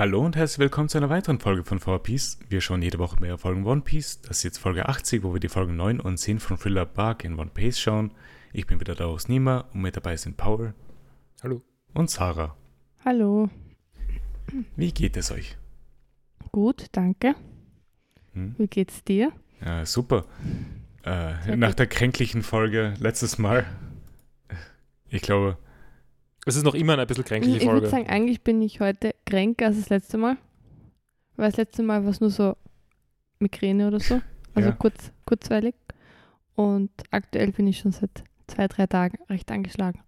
Hallo und herzlich willkommen zu einer weiteren Folge von 4Piece. Wir schauen jede Woche mehr Folgen One Piece. Das ist jetzt Folge 80, wo wir die Folgen 9 und 10 von Thriller Bark in One Piece schauen. Ich bin wieder Daraus Nima und mit dabei sind Paul. Hallo. Und Sarah. Hallo. Wie geht es euch? Gut, danke. Hm? Wie geht's dir? Ja, super. Äh, nach gut. der kränklichen Folge letztes Mal. Ich glaube, Es ist noch immer eine bisschen kränkliche ich würde Folge. sagen, eigentlich bin ich heute kränker als das letzte Mal. Weil das letzte Mal war es nur so Migräne oder so. Also Ja. kurz, kurzweilig. Und aktuell bin ich schon seit zwei, drei Tagen recht angeschlagen.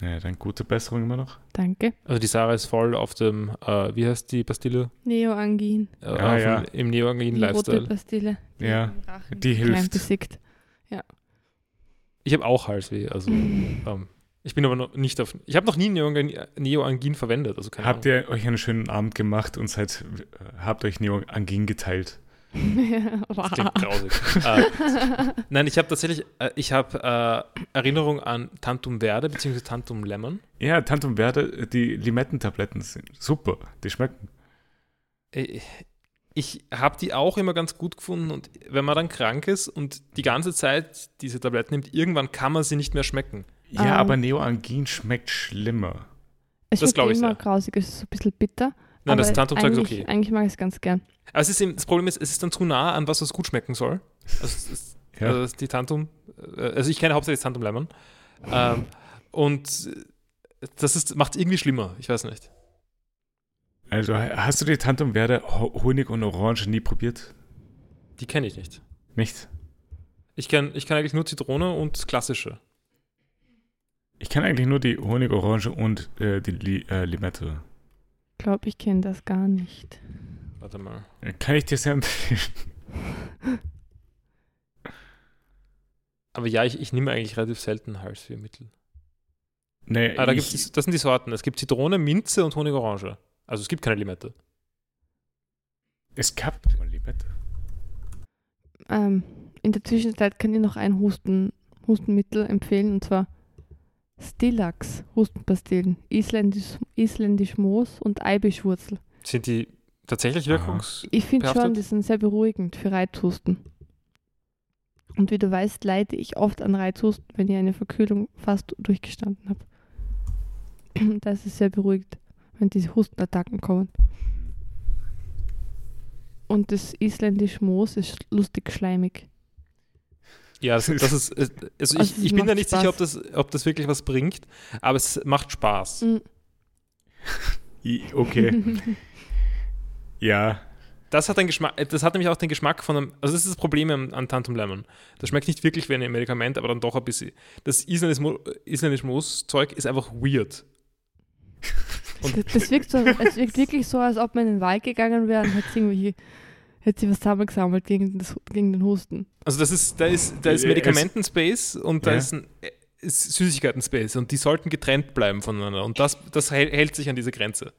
ja, dann gute Besserung immer noch. Danke. Also die Sarah ist voll auf dem, äh, wie heißt die Pastille? Neoangin. Äh, ja. dem, Im Neoangin Die rote. Pastille. die Ja, die klein hilft. Besickt. Ich habe auch Halsweh. Also ähm, ich bin aber noch nicht auf. Ich habe noch nie Neoangin, verwendet. Also keine Habt Ahnung. ihr euch einen schönen Abend gemacht und seid, habt euch Neoangin geteilt? Das klingt grausig. äh, nein, ich habe tatsächlich, äh, ich habe äh, Erinnerung an Tantum Verde bzw. Tantum Lemon. Ja, Tantum Verde, die Limettentabletten sind super. Die schmecken. Äh, Ich habe die auch immer ganz gut gefunden und wenn man dann krank ist und die ganze Zeit diese Tabletten nimmt, irgendwann kann man sie nicht mehr schmecken. Ja, Ähm. aber Neoangin schmeckt schlimmer. Es Das wird glaub ich immer sehr. grausig, es ist so ein bisschen bitter. Nein, das aber Tantumzeug ist eigentlich- okay. Eigentlich mag ich es ganz gern. Aber es ist eben, das Problem ist, es ist dann zu nah an was, was gut schmecken soll. Also, es ist, Ja. also die Tantum, äh, also ich kenne hauptsächlich das Tantum Lemon. Ähm, und das ist, macht es irgendwie schlimmer. Ich weiß nicht. Also hast du die Tantum Verde Ho- Honig und Orange nie probiert? Die kenne ich nicht. Nicht? Ich kenne ich kenn eigentlich nur Zitrone und das klassische. Ich kenne eigentlich nur die Honig, Orange und äh, die Li äh, Limette. Ich glaube, ich kenne das gar nicht. Warte mal. Äh, Kann ich dir sehr empfehlen. Aber ja, ich, ich nehme eigentlich relativ selten Halswehmittel. Nee, Ah, da ich, gibt's, das sind die Sorten. Es gibt Zitrone, Minze und Honig-Orange. Also es gibt keine Limette. es gab doch mal Limette. Ähm, in der Zwischenzeit kann ich noch ein Husten, Hustenmittel empfehlen und zwar Stillax Hustenpastillen, Isländisch, Isländisch Moos und Eibischwurzel. Sind die tatsächlich wirkungs... Ich finde schon, die sind sehr beruhigend für Reizhusten. Und wie du weißt, leide ich oft an Reizhusten, wenn ich eine Verkühlung fast durchgestanden habe. Da ist es sehr beruhigt, wenn diese Hustenattacken kommen. Und das isländisch Moos ist lustig schleimig. Ja, das, das ist... Also, Also ich, es ich bin da nicht sicher, ob Spaß. das, ob das wirklich was bringt, aber es macht Spaß. I- Okay, ja. Das hat, den Geschmack, das hat nämlich auch den Geschmack von einem... Also das ist das Problem an, an Tantum Lemon. Das schmeckt nicht wirklich wie ein Medikament, aber dann doch ein bisschen. Das isländisch Mo- isländisch Moos-Zeug ist einfach weird. Und- Das, das wirkt so, es wirkt wirklich so, als ob man in den Wald gegangen wäre und hätte irgendwie hätte sie was zusammengesammelt gegen, das, gegen den Husten. Also das ist, da ist, da ist Äh, Medikamenten-Space und da Ja. ist, ein, äh, Süßigkeiten-Space und die sollten getrennt bleiben voneinander. Und das, das hält, sich an diese Grenze.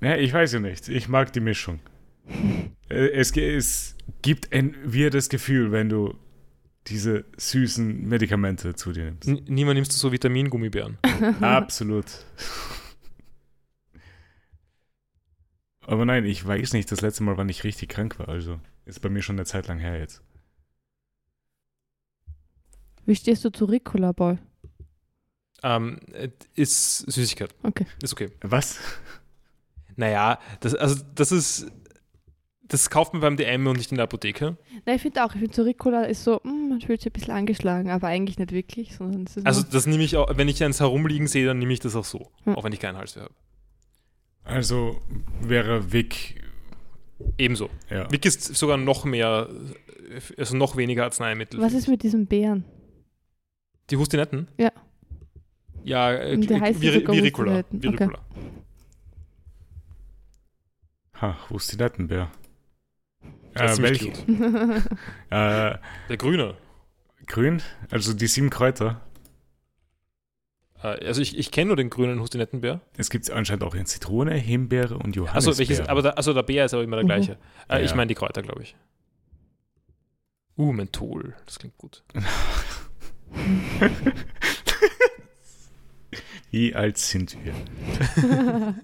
Ja, ich weiß ja nicht. Ich mag die Mischung. Äh, es, es gibt ein weirdes Gefühl, wenn du diese süßen Medikamente zu dir nimmst. N niemand nimmst du so Vitamingummibären. Absolut. Aber nein, ich weiß nicht, das letzte Mal, wann ich richtig krank war. Also ist bei mir schon eine Zeit lang her jetzt. Wie stehst du zu Ricola Ball? Ähm, äh, ist Süßigkeit. Okay. Ist okay. Was? Naja, das, also das ist. Das kauft man beim DM und nicht in der Apotheke. Nein, ich finde auch, ich finde so Ricola ist so, mm, man fühlt sich ein bisschen angeschlagen, aber eigentlich nicht wirklich, sondern es ist Also das nehme ich auch, wenn ich eins herumliegen sehe, dann nehme ich das auch so. Hm. Auch wenn ich keinen Halsweh habe. Also wäre Vic. Ebenso. Ja. Vic ist sogar noch mehr, also noch weniger Arzneimittel. was ist mit diesem Bären? Die Hustinetten? Ja. Ja, äh, wie Ricola. Hustinetten. Wie Okay. Ha, wo ist die Nettenbär? Das ist Äh, welch, äh, Der Grüne. grün? Also die sieben Kräuter. Äh, also ich, ich kenne nur den grünen Hustinettenbär. Es gibt anscheinend auch in Zitrone, Himbeere und Johannisbeere. Also welches, aber der, also der Bär ist aber immer der Mhm. gleiche. Äh, Ich Ja. meine die Kräuter, glaube ich. Uh, Menthol. Das klingt gut. Wie alt sind wir?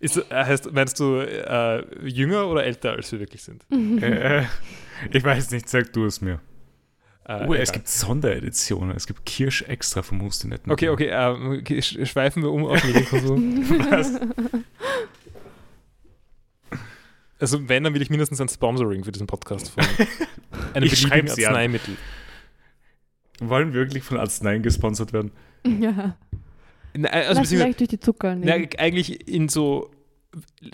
Ist, äh, heißt, meinst du äh, jünger oder älter, als wir wirklich sind? äh, ich weiß nicht, sag du es mir. Äh, Oh, es gibt Sondereditionen. Es gibt Kirsch extra vom Hustenetten. Okay, okay, ähm, okay, sch- schweifen wir um auf Medienkonsum. Was? Also wenn, dann will ich mindestens ein Sponsoring für diesen Podcast von einem beliebigen sie an. Arzneimittel. Wollen wirklich von Arzneien gesponsert werden? ja. Na, also Lass beziehungsweise, vielleicht durch die Zucker na, nehmen. eigentlich in so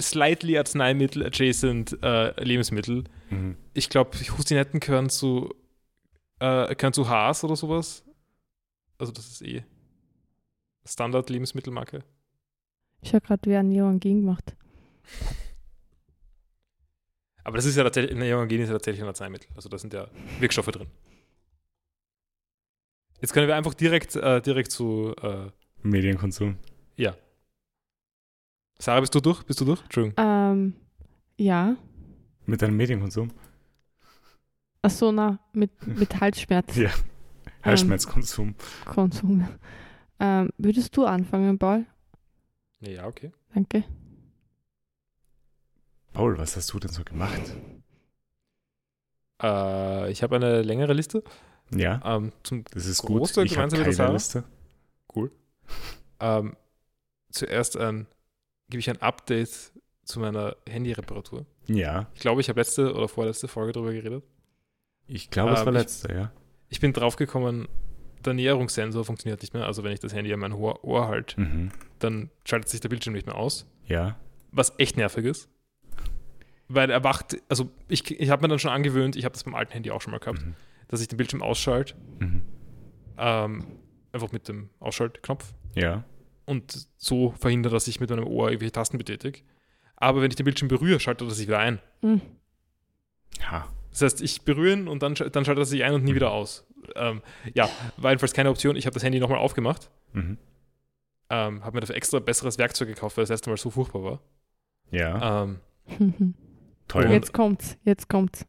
slightly Arzneimittel adjacent äh, Lebensmittel. Mhm. Ich glaube, Hustinetten gehören zu äh, gehören zu Haas oder sowas. Also das ist eh Standard-Lebensmittelmarke. Ich habe gerade wer Neon gemacht. Aber das ist ja tatsächlich, Neogen ist ja tatsächlich ein Arzneimittel. Also da sind ja Wirkstoffe drin. Jetzt können wir einfach direkt, äh, direkt zu äh, Medienkonsum. Ja. Sarah, bist du durch? Bist du durch? Entschuldigung. Ähm, ja. Mit deinem Medienkonsum? Achso, na, mit, mit Halsschmerz. Ja. Halsschmerzkonsum. Konsum. Ähm, würdest du anfangen, Paul? Ja, okay. Danke. Paul, was hast du denn so gemacht? Äh, ich habe eine längere Liste. Ja, Ähm, zum, das ist gut. Ich habe gemeinsam mit der keine? Liste. ähm, zuerst ein, gebe ich ein Update zu meiner Handyreparatur. Ja, Ich glaube, ich habe letzte oder vorletzte Folge darüber geredet. Ich glaube, es Ähm, war ich- letzter, ja. Ich bin draufgekommen, der Näherungssensor funktioniert nicht mehr. Also wenn ich das Handy an mein Ohr, Ohr halte, Mhm. dann schaltet sich der Bildschirm nicht mehr aus. Ja, was echt nervig ist. Weil er wacht, also ich, ich habe mir dann schon angewöhnt, ich habe das beim alten Handy auch schon mal gehabt, mhm. dass ich den Bildschirm ausschalte, Mhm. ähm, einfach mit dem Ausschaltknopf ja, und so verhindere, dass ich mit meinem Ohr irgendwelche Tasten betätige. Aber wenn ich den Bildschirm berühre, schaltet er sich wieder ein. Hm. Das heißt, ich berühre ihn und dann, dann schaltet er sich ein und nie wieder aus. Ähm, ja, war jedenfalls keine Option. Ich habe das Handy nochmal aufgemacht, Mhm. ähm, habe mir dafür extra besseres Werkzeug gekauft, weil das erste Mal so furchtbar war. Ja, Ähm, toll. Jetzt kommt's, jetzt kommt's.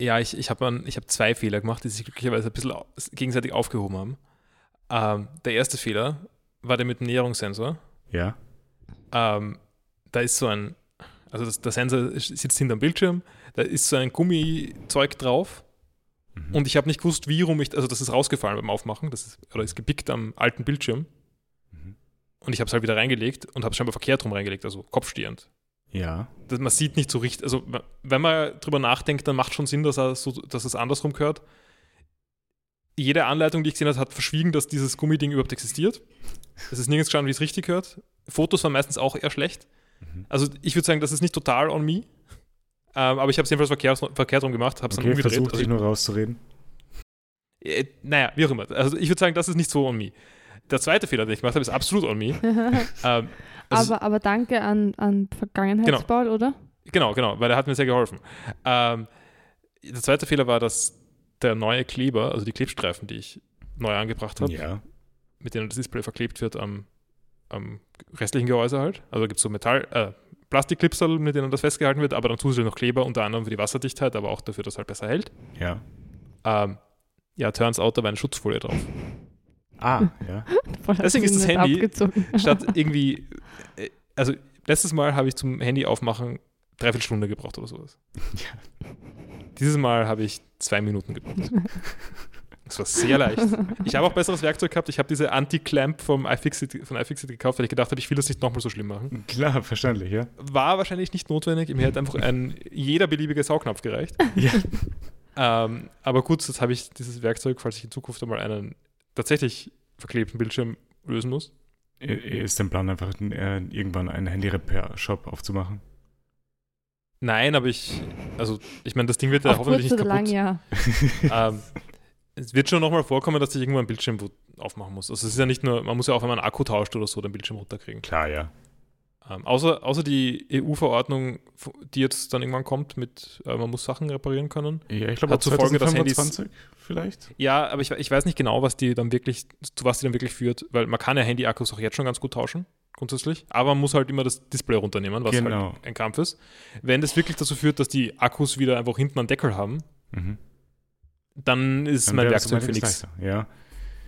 Ja, ich, ich habe hab zwei Fehler gemacht, die sich glücklicherweise ein bisschen gegenseitig aufgehoben haben. Ähm, der erste Fehler war der mit dem Näherungssensor. Ja, Ähm, da ist so ein, also das, der Sensor sitzt hinterm Bildschirm, da ist so ein Gummizeug drauf Mhm. und ich habe nicht gewusst, wie rum ich, also das ist rausgefallen beim Aufmachen, das ist, oder ist gepickt am alten Bildschirm Mhm. und ich habe es halt wieder reingelegt und habe es scheinbar verkehrt rum reingelegt, also kopfstehend. ja, das, man sieht nicht so richtig, also wenn man drüber nachdenkt, dann macht schon Sinn, dass, er so, dass es andersrum gehört. Jede Anleitung, die ich gesehen habe, hat verschwiegen, dass dieses Gummiding überhaupt existiert. Es ist nirgends gestanden, wie es richtig gehört. Fotos waren meistens auch eher schlecht. Mhm. Also ich würde sagen, das ist nicht total on me. Ähm, aber ich habe es jedenfalls verkehrt, verkehrt rum gemacht, habe es okay, dann umgedreht. versuch Also dich nur rauszureden. ich, äh, naja, wie auch immer. Also ich würde sagen, das ist nicht so on me. Der zweite Fehler, den ich gemacht habe, ist absolut on me. Ähm, also- aber, aber danke an, an Vergangenheitspaul, oder? Genau, genau, weil er hat mir sehr geholfen. Ähm, der zweite Fehler war, dass der neue Kleber, also die Klebstreifen, die ich neu angebracht habe, Ja, mit denen das Display verklebt wird am, am restlichen Gehäuse halt. Also gibt es so Metall, äh, Plastikklipsel, mit denen das festgehalten wird, aber dann zusätzlich noch Kleber, unter anderem für die Wasserdichtheit, aber auch dafür, dass es halt besser hält. ja. Ähm, ja, turns out, da war eine Schutzfolie drauf. Ah, ja. Deswegen ist das Handy abgezogen. Statt irgendwie, äh, also letztes Mal habe ich zum Handy aufmachen dreiviertel Stunde gebraucht oder sowas. Dieses Mal habe ich zwei Minuten gebraucht. Das war sehr leicht. Ich habe auch besseres Werkzeug gehabt. Ich habe diese Anti-Clamp vom iFixit, von iFixit gekauft, weil ich gedacht habe, ich will das nicht nochmal so schlimm machen. Klar, verständlich, ja. War wahrscheinlich nicht notwendig. Mir hätte einfach ein jeder beliebige Saugnapf gereicht. Ja, Ähm, aber gut, jetzt habe ich dieses Werkzeug, falls ich in Zukunft einmal einen tatsächlich verklebten Bildschirm lösen muss. ist dein Plan einfach äh, irgendwann einen Handy-Repair-Shop aufzumachen? Nein, aber ich, also ich meine, das Ding wird ja Auf hoffentlich nicht kaputt. lang, ja. ähm, es wird schon nochmal vorkommen, dass ich irgendwo ein Bildschirm aufmachen muss. Also es ist ja nicht nur, man muss ja auch, wenn man einen Akku tauscht oder so, den Bildschirm runterkriegen. Klar, ja. Ähm, außer, außer die EU-Verordnung, die jetzt dann irgendwann kommt mit, äh, man muss Sachen reparieren können. Ja, ich glaube, Hat zur Folge, dass Handys- 2025 vielleicht. Ja, aber ich, ich weiß nicht genau, was die dann wirklich, zu was die dann wirklich führt, weil man kann ja Handy-Akkus auch jetzt schon ganz gut tauschen, grundsätzlich. Aber man muss halt immer das Display runternehmen, was Genau. halt ein Kampf ist. Wenn das wirklich dazu führt, dass die Akkus wieder einfach hinten einen Deckel haben, Mhm. Dann ist Dann mein Werkzeug für nichts. Ja.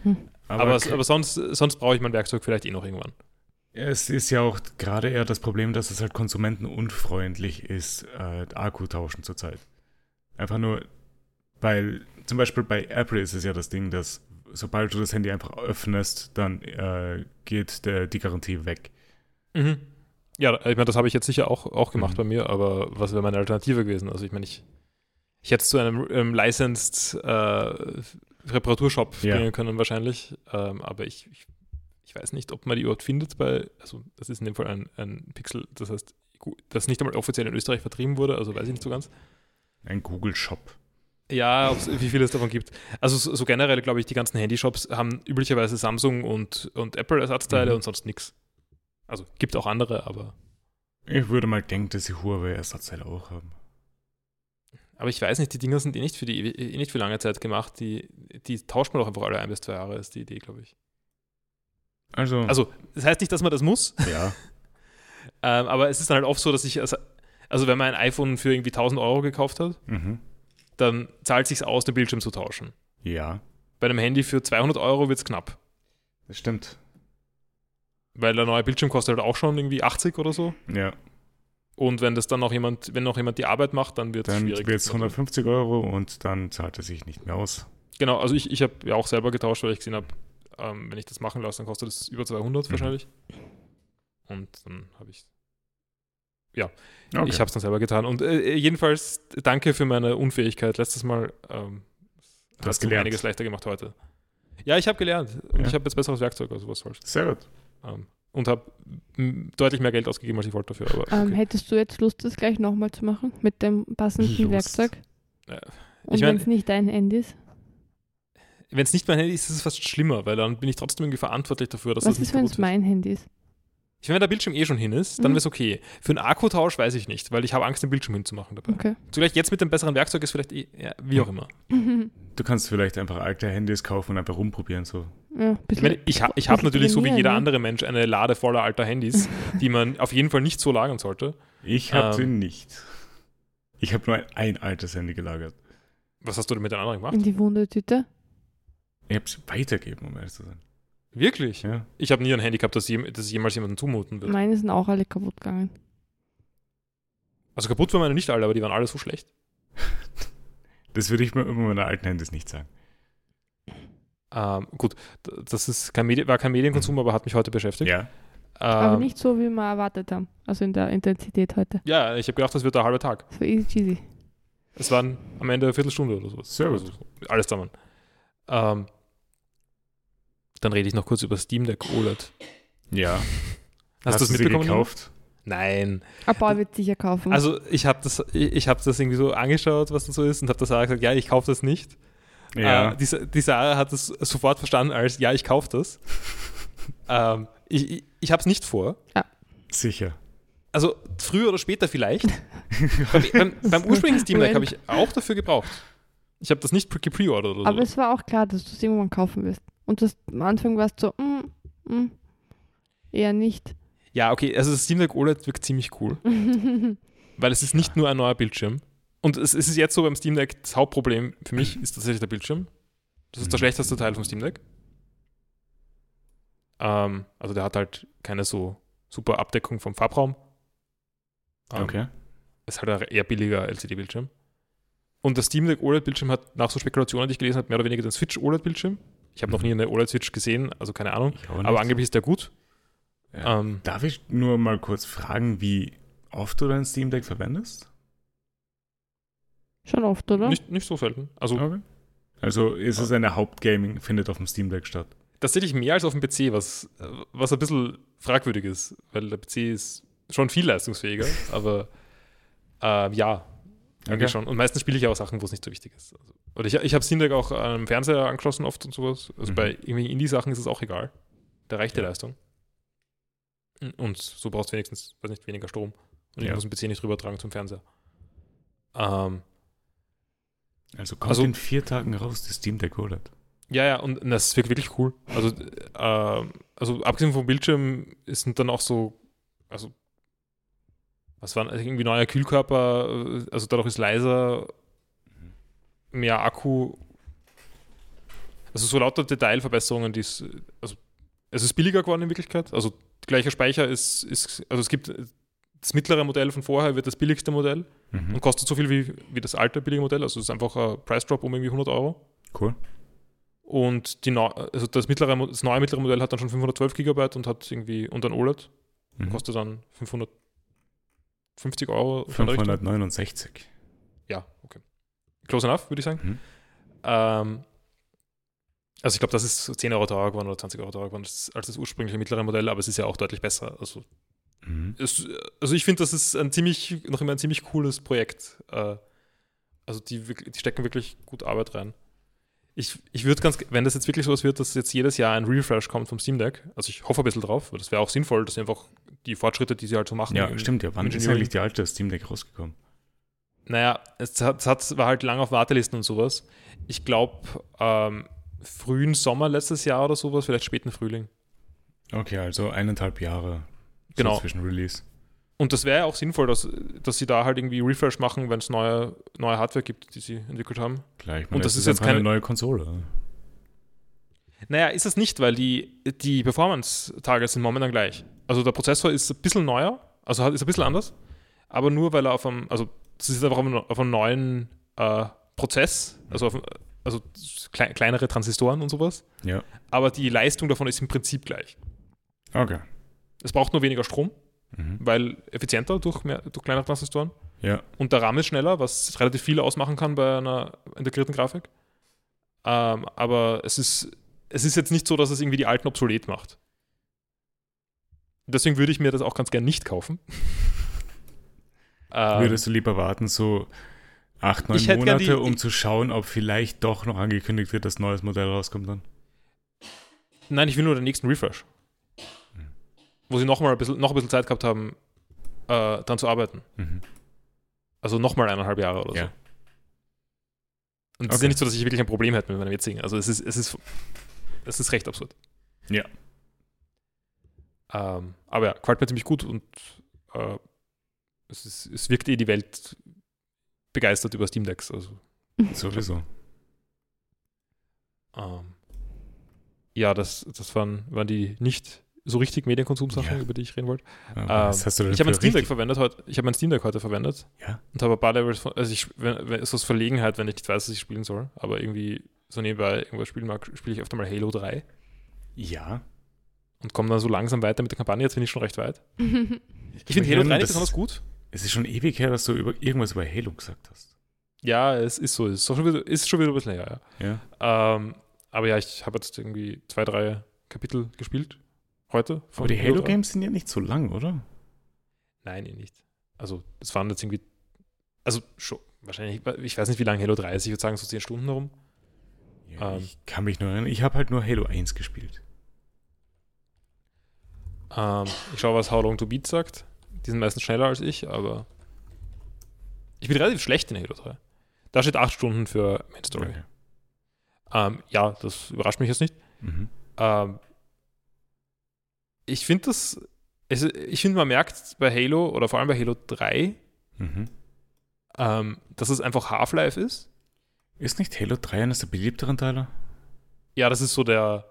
Hm. Aber, aber, sonst, sonst brauche ich mein Werkzeug vielleicht eh noch irgendwann. Es ist ja auch gerade eher das Problem, dass es halt konsumentenunfreundlich ist, äh, Akku tauschen zurzeit. Einfach nur, weil zum Beispiel bei Apple ist es ja das Ding, dass sobald du das Handy einfach öffnest, dann äh, geht der, die Garantie weg. Mhm. Ja, ich meine, das habe ich jetzt sicher auch, auch gemacht mhm. bei mir, aber was wäre meine Alternative gewesen? Also ich meine, ich, ich hätte es zu einem ähm, licensed äh, Reparaturshop ja. können wahrscheinlich, ähm, aber ich, ich, ich, weiß nicht, ob man die überhaupt findet bei, also das ist in dem Fall ein, ein Pixel, das heißt, das nicht einmal offiziell in Österreich vertrieben wurde, also weiß ich nicht so ganz. Ein Google-Shop. Ja, wie viel es davon gibt. Also so, so generell, glaube ich, die ganzen Handyshops haben üblicherweise Samsung und, und Apple-Ersatzteile mhm. und sonst nichts. Also gibt auch andere, aber. Ich würde mal denken, dass sie Huawei-Ersatzteile auch haben. Aber ich weiß nicht, die Dinger sind eh nicht für, die, eh nicht für lange Zeit gemacht. Die, die tauscht man doch einfach alle ein bis zwei Jahre, ist die Idee, glaube ich. Also, also, das heißt nicht, dass man das muss. Ja. ähm, aber es ist dann halt oft so, dass ich, also, also wenn man ein iPhone für irgendwie 1000 Euro gekauft hat, mhm. dann zahlt es sich aus, den Bildschirm zu tauschen. Ja. Bei einem Handy für 200 Euro wird es knapp. Das stimmt. Weil der neue Bildschirm kostet halt auch schon irgendwie 80 oder so. Ja. Und wenn das dann noch jemand, wenn noch jemand die Arbeit macht, dann wird es schwierig. Dann wird es 150 Euro und dann zahlt es sich nicht mehr aus. Genau, also ich, ich habe ja auch selber getauscht, weil ich gesehen habe, ähm, wenn ich das machen lasse, dann kostet es über 200 mhm. wahrscheinlich. Und dann habe ich ja, okay. ich habe es dann selber getan. Und äh, jedenfalls danke für meine Unfähigkeit. Letztes Mal ähm, du hast gelernt. einiges leichter gemacht heute. Ja, ich habe gelernt. Und ja. ich habe jetzt besseres Werkzeug, also was soll's. Sehr gut. Ähm, und habe deutlich mehr Geld ausgegeben, als ich wollte dafür. Aber, ähm, okay. hättest du jetzt Lust, das gleich nochmal zu machen? Mit dem passenden Lust. Werkzeug? Ja. Und wenn es nicht dein Handy ist? Wenn es nicht mein Handy ist, ist es fast schlimmer, weil dann bin ich trotzdem irgendwie verantwortlich dafür, dass Was ist, wenn es mein Handy ist? Ich meine, wenn der Bildschirm eh schon hin ist, dann mhm. wäre es okay. Für einen Akkutausch weiß ich nicht, weil ich habe Angst, den Bildschirm hinzumachen dabei. Okay. Zugleich jetzt mit dem besseren Werkzeug ist vielleicht eh, ja, wie auch immer. Du kannst vielleicht einfach alte Handys kaufen und einfach rumprobieren. So. Ja, ich meine, ich, ha, ich habe natürlich so wie jeder ne? andere Mensch eine Lade voller alter Handys, die man auf jeden Fall nicht so lagern sollte. Ich habe ähm, sie nicht. Ich habe nur ein altes Handy gelagert. Was hast du denn mit den anderen gemacht? In die Wundertüte. Ich habe es weitergegeben, um ehrlich zu sein. Wirklich? Ja. Ich habe nie ein Handy gehabt, das, das jemals jemandem zumuten wird. Meine sind auch alle kaputt gegangen. Also kaputt waren meine nicht alle, aber die waren alle so schlecht. das würde ich mir immer meiner alten Handys nicht sagen. Ähm, gut, das ist kein Medi war kein Medienkonsum, mhm. aber hat mich heute beschäftigt. Ja. Ähm, aber nicht so, wie wir erwartet haben. Also in der Intensität heute. Ja, ich habe gedacht, das wird der halbe Tag. So easy cheesy. Es waren am Ende eine Viertelstunde oder so. Sehr gut. Also, alles zusammen. Ähm, dann rede ich noch kurz über Steam Deck OLED. Ja. Hast, Hast du das mitbekommen? gekauft? Nein. Aber wird sicher kaufen. Also ich habe das, ich habe das irgendwie so angeschaut, was das so ist, und habe das Sarah gesagt, ja, ich kaufe das nicht. Ja. Äh, die, die, Sarah hat das sofort verstanden als, ja, ich kaufe das. ähm, ich ich, ich habe es nicht vor. Ja. Sicher. Also früher oder später vielleicht. beim, beim, beim ursprünglichen Steam Deck habe ich auch dafür gebraucht. Ich habe das nicht gepreordert oder Aber so. es war auch klar, dass du es irgendwann kaufen wirst. Und das, am Anfang warst du so, mm, mm, eher nicht. Ja, okay, also das Steam Deck OLED wirkt ziemlich cool. weil es ist nicht nur ein neuer Bildschirm. Und es, es, ist jetzt so beim Steam Deck, das Hauptproblem für mich ist tatsächlich der Bildschirm. Das ist der mhm. schlechteste Teil vom Steam Deck. Ähm, also der hat halt keine so super Abdeckung vom Farbraum. Ähm, okay. Ist halt ein eher billiger LCD-Bildschirm. Und das Steam Deck OLED-Bildschirm hat nach so Spekulationen, die ich gelesen habe, mehr oder weniger den Switch OLED-Bildschirm. Ich habe noch nie eine OLED-Switch gesehen, also keine Ahnung. Aber angeblich ist der gut. Ja. Ähm, Darf ich nur mal kurz fragen, wie oft du dein Steam Deck verwendest? Schon oft, oder? Nicht, nicht so selten. Also, okay. also ist es eine Hauptgaming, findet auf dem Steam Deck statt? Tatsächlich mehr als auf dem PC, was, was ein bisschen fragwürdig ist, weil der PC ist schon viel leistungsfähiger, aber äh, ja, okay. schon. Und meistens spiele ich auch Sachen, wo es nicht so wichtig ist. Also, oder ich, ich habe Steam Deck auch am Fernseher angeschlossen oft und sowas. Also mhm. bei irgendwie Indie-Sachen ist es auch egal. Da reicht die Leistung. Und so brauchst du wenigstens, weiß nicht, weniger Strom. Und ich muss den PC nicht rüber tragen zum Fernseher. Ähm, also kommt also, in vier Tagen raus, das Steam Deck OLED. Ja, ja, und das wirkt wirklich cool. Also, äh, also abgesehen vom Bildschirm sind dann auch so, also was waren irgendwie neuer Kühlkörper, also dadurch ist leiser mehr Akku. Also so lauter Detailverbesserungen, die es, also es ist billiger geworden in Wirklichkeit. Also gleicher Speicher ist, ist, also es gibt das mittlere Modell von vorher wird das billigste Modell Mhm. und kostet so viel wie, wie das alte billige Modell. Also es ist einfach ein Price Drop um irgendwie 100 Euro. Cool. Und die, neu- also das, mittlere, das neue mittlere Modell hat dann schon 512 Gigabyte und hat irgendwie, und ein OLED, Mhm. kostet dann 550 Euro. so in der Richtung. 569. Ja, okay. Close enough, würde ich sagen. Mhm. Ähm, also ich glaube, das ist so 10 Euro teurer geworden oder 20 Euro teurer geworden als das ursprüngliche mittlere Modell, aber es ist ja auch deutlich besser. Also, Mhm. es, also ich finde, das ist ein ziemlich, noch immer ein ziemlich cooles Projekt. Äh, also die, die stecken wirklich gut Arbeit rein. Ich, ich würde ganz, wenn das jetzt wirklich so wird, dass jetzt jedes Jahr ein Refresh kommt vom Steam Deck, also ich hoffe ein bisschen drauf, weil das wäre auch sinnvoll, dass sie einfach die Fortschritte, die sie halt so machen. Ja, im- stimmt ja. Wann ist eigentlich die alte Steam Deck rausgekommen? Naja, es, hat, es hat, war halt lange auf Wartelisten und sowas. Ich glaube, ähm, frühen Sommer letztes Jahr oder sowas, vielleicht späten Frühling. Okay, also eineinhalb Jahre so Genau. zwischen Release. Und das wäre ja auch sinnvoll, dass, dass sie da halt irgendwie Refresh machen, wenn es neue, neue Hardware gibt, die sie entwickelt haben. Gleich. Und das ist jetzt keine- neue Konsole. Naja, ist es nicht, weil die, die Performance-Tage sind momentan gleich. Also der Prozessor ist ein bisschen neuer, also ist ein bisschen anders, aber nur weil er auf einem, also es ist einfach auf einem, neuen äh, Prozess, also, auf, also klei kleinere Transistoren und sowas. Ja. Aber die Leistung davon ist im Prinzip gleich. Okay. Es braucht nur weniger Strom, Mhm. weil effizienter durch, mehr, durch kleinere Transistoren. Ja. Und der RAM ist schneller, was relativ viel ausmachen kann bei einer integrierten Grafik. Ähm, aber es ist, es ist jetzt nicht so, dass es irgendwie die alten obsolet macht. Deswegen würde ich mir das auch ganz gern nicht kaufen. ähm, Würdest du lieber warten, so acht, neun Monate, die- um zu schauen, ob vielleicht doch noch angekündigt wird, dass ein neues Modell rauskommt dann? nein, ich will nur den nächsten Refresh. Wo sie noch mal ein bisschen, noch ein bisschen Zeit gehabt haben, äh, dran zu arbeiten. Mhm. Also nochmal eineinhalb Jahre oder so. Ja. Und es ist Okay. ja nicht so, dass ich wirklich ein Problem hätte mit meinem jetzigen. Also es ist, es ist, es ist recht absurd. Ja. Ähm, aber ja, gefällt mir ziemlich gut und äh, es, ist, es wirkt eh die Welt begeistert über Steam Decks. Also, Sowieso. ähm, ja, das, das waren, waren die nicht so richtig Medienkonsumsachen, Ja. über die ich reden wollte. Aber Ähm, was hast du denn Ich habe mein Steam Deck verwendet heute. Ich habe mein Steam Deck heute verwendet Ja. und habe ein paar Levels von, also ich, wenn, wenn, ist aus Verlegenheit, wenn ich nicht weiß, was ich spielen soll, aber irgendwie so nebenbei irgendwas spielen mag, spiele ich öfter mal Halo 3 Ja. und komme dann so langsam weiter mit der Kampagne. Jetzt bin ich schon recht weit. Ich finde kann mich Halo 3 erinnern, nicht besonders gut. Es ist schon ewig her, dass du über irgendwas über Halo gesagt hast. Ja, es ist so. Es ist schon wieder, ist schon wieder ein bisschen länger, ja. Ja. Ähm, aber ja, ich habe jetzt irgendwie zwei, drei Kapitel gespielt heute. Aber die Halo 3. Halo-Games sind ja nicht so lang, oder? Nein, eh nicht. Also, es waren jetzt irgendwie. Also, schon. Wahrscheinlich, ich weiß nicht, wie lange Halo 3 ist. Ich würde sagen, so 10 Stunden herum. Ja, Ähm. ich kann mich nur erinnern. Ich habe halt nur Halo 1 gespielt. Ähm, ich schaue, was How Long to Beat sagt. Die sind meistens schneller als ich, aber. Ich bin relativ schlecht in Halo 3. Da steht 8 Stunden für Main Story. Okay. Ähm, ja, das überrascht mich jetzt nicht. Mhm. Ähm, ich finde das, es, ich finde, man merkt bei Halo oder vor allem bei Halo 3, Mhm. ähm, dass es einfach Half-Life ist. Ist nicht Halo 3 eines der beliebteren Teile? Ja, das ist so der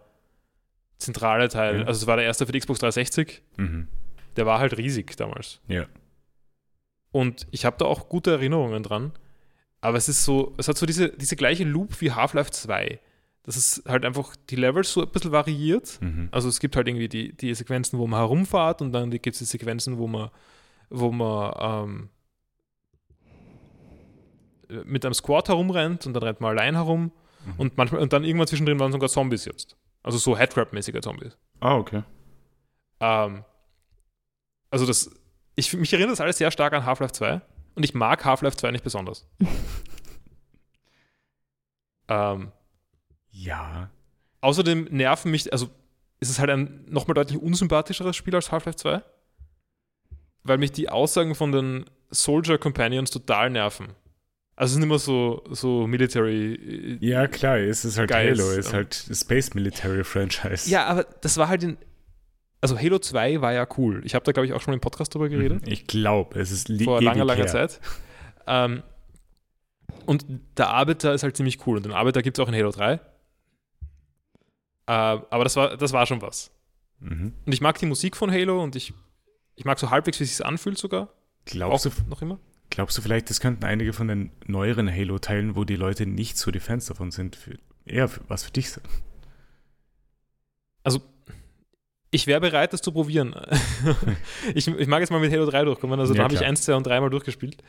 zentrale Teil. Ja. Also es war der erste für die Xbox 360. Mhm. Der war halt riesig damals. Ja. Und ich habe da auch gute Erinnerungen dran. Aber es ist so, es hat so diese, diese gleiche Loop wie Half-Life 2. Das ist halt einfach die Levels so ein bisschen variiert. Mhm. Also es gibt halt irgendwie die, die Sequenzen, wo man herumfahrt und dann gibt es die Sequenzen, wo man, wo man ähm, mit einem Squad herumrennt und dann rennt man allein herum Mhm. und manchmal und dann irgendwann zwischendrin waren sogar Zombies jetzt. Also so Headcrab-mäßige Zombies. Ah, okay. Ähm, also das, ich, mich erinnert das alles sehr stark an Half-Life 2 und ich mag Half-Life 2 nicht besonders. ähm, Ja. Außerdem nerven mich, also ist es halt ein nochmal deutlich unsympathischeres Spiel als Half-Life 2, weil mich die Aussagen von den Soldier Companions total nerven. Also es sind immer so, so Military. äh, Ja, klar, es ist halt Geiles, Halo, es ist ja. halt Space Military Franchise. Ja, aber das war halt in. Also Halo 2 war ja cool. Ich habe da, glaube ich, auch schon im Podcast drüber geredet. Mhm. Ich glaube, es ist vor langer, langer. Zeit. Ähm, und der Arbeiter ist halt ziemlich cool. Und den Arbeiter gibt es auch in Halo 3. Äh, aber das war, das war schon was. Mhm. Und ich mag die Musik von Halo und ich, ich mag so halbwegs, wie es sich anfühlt sogar. Glaubst, du, Auch noch immer. glaubst du vielleicht, das könnten einige von den neueren Halo-Teilen, wo die Leute nicht so die Fans davon sind, für, eher für, was für dich sein? Ich wäre bereit, das zu probieren. ich, ich mag jetzt mal mit Halo 3 durchkommen. Also Ja, da habe ich klar. 1, 2 und 3 mal durchgespielt.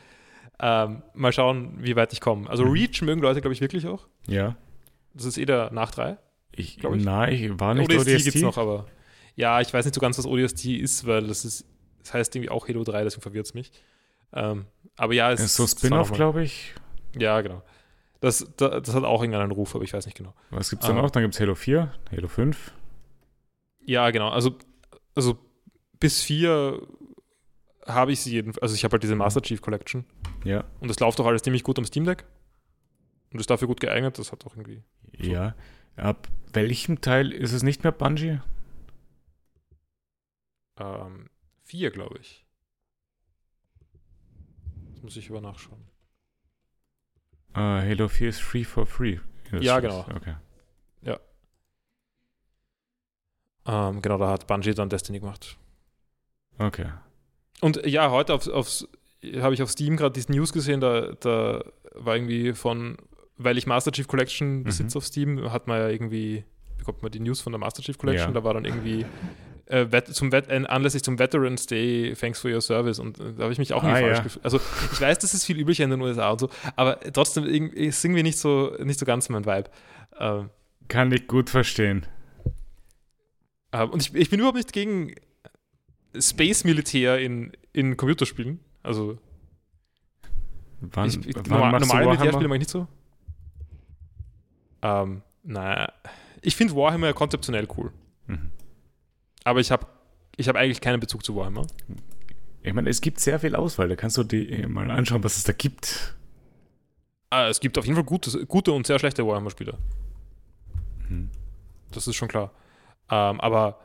Ähm, mal schauen, wie weit ich komme. Also Mhm. Reach mögen Leute, glaube ich, wirklich auch. Ja. Das ist eh der nach 3. Ich, Glaub ich. Nein, ich war nicht ODST, ODST. gibt es noch, aber ja, ich weiß nicht so ganz, was ODST ist, weil das ist, das heißt irgendwie auch Halo 3, deswegen verwirrt es mich. Ähm, aber ja, es ist so es Spin-off, glaube ich. Ja, genau. Das, das, das hat auch irgendeinen Ruf, aber ich weiß nicht genau. Was gibt's dann Ah. auch? Dann gibt es Halo 4, Halo 5. Ja, genau. Also, also bis 4 habe ich sie jeden Also ich habe halt diese Master Chief Collection Ja. und das läuft auch alles ziemlich gut am Steam Deck. Und ist dafür gut geeignet. Das hat auch irgendwie. Ja. Ab welchem Teil ist es nicht mehr Bungie? Ähm, 4, glaube ich. Das muss ich über nachschauen. Ah, Halo 4 ist free for free. Ja, ist- genau. Okay. Ähm, genau, da hat Bungie dann Destiny gemacht. Okay. Und ja, heute aufs, aufs, habe ich auf Steam gerade diese News gesehen, da, da war irgendwie von, weil ich Master Chief Collection besitze auf Steam, hat man ja irgendwie, bekommt man die News von der Master Chief Collection, Ja. da war dann irgendwie äh, zum Vet, äh, anlässlich zum Veterans Day, thanks for your service und äh, da habe ich mich auch Ah, falsch ja. gefühlt. Also ich weiß, das ist viel üblicher in den USA und so, aber trotzdem ist irgendwie nicht so, nicht so ganz mein Vibe. Ähm, Kann ich gut verstehen. Ähm, und ich, ich bin überhaupt nicht gegen Space-Militär in, in Computerspielen. Also, Wann, ich, ich, wann normal, normale? Militärspiele mag ich nicht so. Ähm, naja, ich finde Warhammer ja konzeptionell cool. Mhm. Aber ich habe ich hab eigentlich keinen Bezug zu Warhammer. Ich meine, es gibt sehr viel Auswahl. Da kannst du dir mal anschauen, was es da gibt. Ah, es gibt auf jeden Fall gute, gute und sehr schlechte Warhammer-Spiele. Mhm. Das ist schon klar. Ähm, aber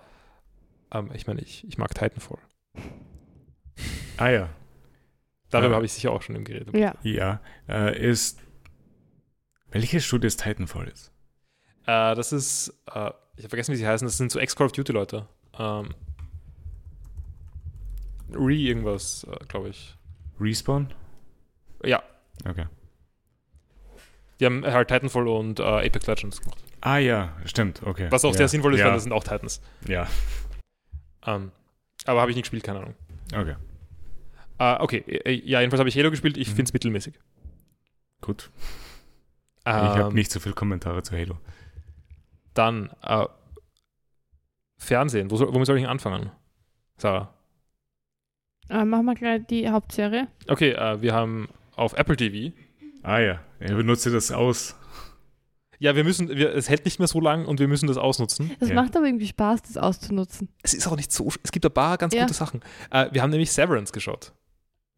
ähm, ich meine, ich, ich mag Titanfall. Ah ja. Darüber Ja. habe ich sicher auch schon im geredet. Ja. Ja. Äh, ist. Welche Studie ist Titanfall ist? Äh, das ist, äh, ich habe vergessen, wie sie heißen, das sind so Ex-Call of Duty-Leute. Ähm, Re irgendwas, äh, glaube ich. Respawn? Ja, Okay. die haben halt Titanfall und äh, Apex Legends gemacht. Ah ja, stimmt, okay. Was auch ja. sehr sinnvoll ist, ja. weil das sind auch Titans. Ja, Ähm, aber habe ich nicht gespielt, keine Ahnung. okay. Äh, okay, äh, ja, jedenfalls habe ich Halo gespielt, ich Mhm. finde es mittelmäßig. Gut. Ähm, ich habe nicht so viele Kommentare zu Halo. Dann, äh, Fernsehen, Wo soll, womit soll ich denn anfangen? Sarah. Äh, machen wir gleich die Hauptserie. Okay, äh, wir haben auf Apple TV Ah ja, ich benutze das aus. Ja, wir müssen, wir, es hält nicht mehr so lang und wir müssen das ausnutzen. Es Ja. macht aber irgendwie Spaß, das auszunutzen. Es ist auch nicht so, es gibt ein paar ganz Ja. gute Sachen. Äh, wir haben nämlich Severance geschaut.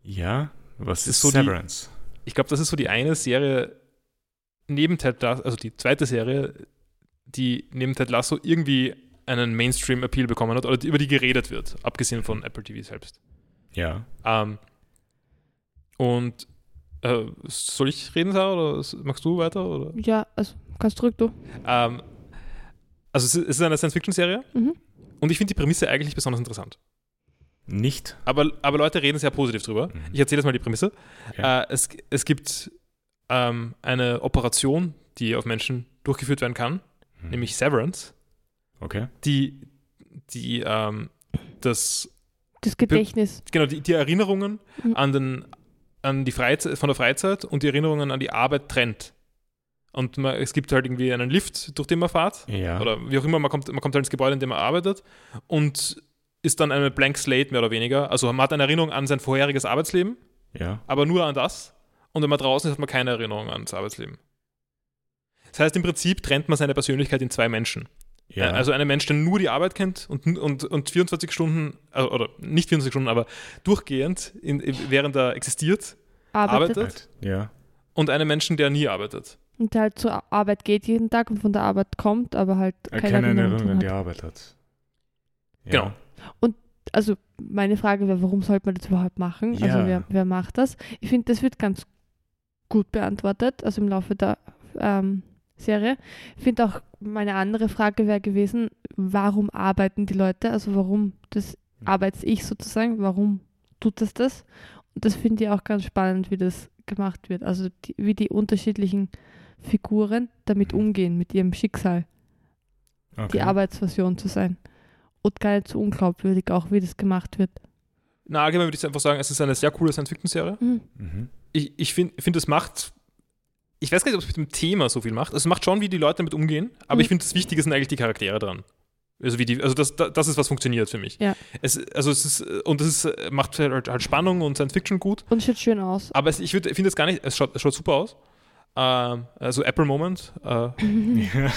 Ja, was ist ist, so die- Severance? Ich glaube, das ist so die eine Serie neben Ted Lasso, also die zweite Serie, die neben Ted Lasso irgendwie einen Mainstream-Appeal bekommen hat oder die, über die geredet wird, abgesehen von Apple TV selbst. Ja. Ähm, und äh, soll ich reden, Sarah, oder magst du weiter? Oder? Ja, also kannst zurück, du. Ähm, also es ist, es ist eine Science-Fiction-Serie Mhm. und ich finde die Prämisse eigentlich besonders interessant. Nicht? Aber, aber Leute reden sehr positiv drüber. Mhm. Ich erzähle jetzt mal die Prämisse. Okay. Äh, es, es gibt ähm, eine Operation, die auf Menschen durchgeführt werden kann, Mhm. nämlich Severance, Okay. die, die ähm, das, Das Gedächtnis. genau, die, die Erinnerungen Mhm. an, den, an die Freizeit, von der Freizeit und die Erinnerungen an die Arbeit trennt. Und man, es gibt halt irgendwie einen Lift, durch den man fährt. Ja. Oder wie auch immer, man kommt, man kommt halt ins Gebäude, in dem man arbeitet und ist dann eine Blank Slate mehr oder weniger. Also man hat eine Erinnerung an sein vorheriges Arbeitsleben, Ja. aber nur an das. Und wenn man draußen ist, hat man keine Erinnerung ans Arbeitsleben. Das heißt, im Prinzip trennt man seine Persönlichkeit in zwei Menschen. Ja. Also einen Mensch, der nur die Arbeit kennt und, und, und 24 Stunden, äh, oder nicht 24 Stunden, aber durchgehend, in, während er existiert, Arbeitet. arbeitet. ja. und einen Menschen, der nie arbeitet. Und der halt zur Arbeit geht jeden Tag und von der Arbeit kommt, aber halt Er keine keine Erinnerung Erinnerung an die. Arbeit hat. Ja. Genau. Also meine Frage wäre, warum sollte man das überhaupt machen? Ja. Also wer, wer macht das? Ich finde, das wird ganz gut beantwortet, also im Laufe der ähm, Serie. Ich finde auch, meine andere Frage wäre gewesen, warum arbeiten die Leute? Also warum das arbeite ich sozusagen? Warum tut das das? Und das finde ich auch ganz spannend, wie das gemacht wird. Also die, wie die unterschiedlichen Figuren damit umgehen, mit ihrem Schicksal, die Okay. Arbeitsversion zu sein. Und gar nicht so unglaubwürdig auch, wie das gemacht wird. Na, allgemein würde ich einfach sagen, es ist eine sehr coole Science-Fiction-Serie. Mhm. Mhm. Ich, ich finde, find, es macht. Ich weiß gar nicht, ob es mit dem Thema so viel macht. Es macht schon, wie die Leute damit umgehen, aber Mhm. ich finde, das Wichtige sind eigentlich die Charaktere dran. Also, wie die, also das, das das ist, was funktioniert für mich. Ja. Es, also es ist, und es ist, macht halt, halt Spannung und Science Fiction gut. Und schaut schön aus. Aber es, ich finde es gar nicht, es schaut, es schaut super aus. Ähm, also Apple Moment. Äh,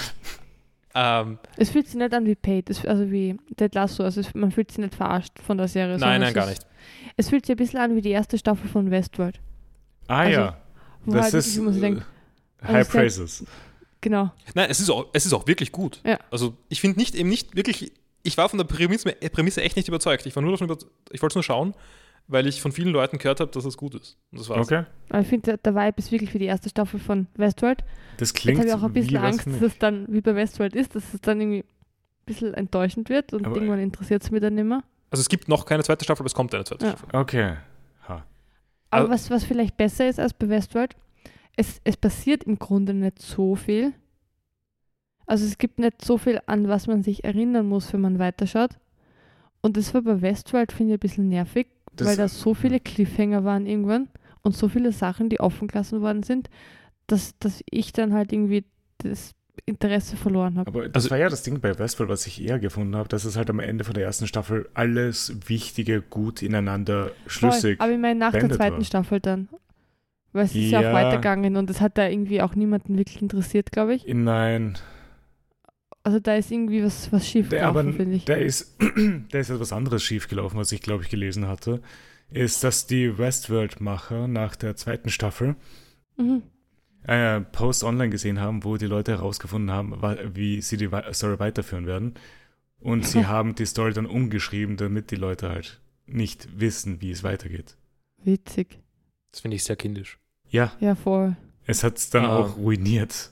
ähm, Es fühlt sich nicht an wie Paid, es, also wie Ted Lasso. Also es, man fühlt sich nicht verarscht von der Serie. nein, nein, gar nicht. Es fühlt sich ein bisschen an wie die erste Staffel von Westworld. Ah Also, ja, Wo das halt ist wirklich so denkt, äh, also High Praises. genau. Nein, es ist auch, es ist auch wirklich gut. Ja. Also ich finde nicht, eben nicht wirklich, ich war von der Prämisse, Prämisse echt nicht überzeugt. Ich war nur davon über, ich wollte es nur schauen, weil ich von vielen Leuten gehört habe, dass es gut ist. Und das war's. Okay. Aber ich finde, der, der Vibe ist wirklich wie die erste Staffel von Westworld. Das Jetzt klingt habe ich auch ein bisschen Angst, für dass es dann wie bei Westworld ist, dass es dann irgendwie ein bisschen enttäuschend wird und Aber- irgendwann interessiert es mich dann nicht mehr. Also es gibt noch keine zweite Staffel, aber es kommt eine zweite Ja. Staffel. Okay. Aber was, was vielleicht besser ist als bei Westworld, es, es passiert im Grunde nicht so viel. Also es gibt nicht so viel, an was man sich erinnern muss, wenn man weiterschaut. Und das war bei Westworld, finde ich, ein bisschen nervig, Das- weil da so viele Cliffhanger waren irgendwann und so viele Sachen, die offen gelassen worden sind, dass, dass ich dann halt irgendwie das Interesse verloren habe. Aber das Also- war ja das Ding bei Westworld, was ich eher gefunden habe, dass es halt am Ende von der ersten Staffel alles Wichtige gut ineinander schlüssig. Aber ich meine nach der zweiten war. Staffel dann. Weil es ist ja Ja. auch weitergegangen und es hat da irgendwie auch niemanden wirklich interessiert, glaube ich. Nein, Also da ist irgendwie was, was schief gelaufen, finde ich. da ist, da ist etwas anderes schiefgelaufen, was ich glaube ich gelesen hatte, ist, dass die Westworld-Macher nach der zweiten Staffel Mhm. Einen Post online gesehen haben, wo die Leute herausgefunden haben, wie sie die Story weiterführen werden. Und sie haben die Story dann umgeschrieben, damit die Leute halt nicht wissen, wie es weitergeht. Witzig. Das finde ich sehr kindisch. Ja, Ja, voll. es hat es dann Ah. auch ruiniert.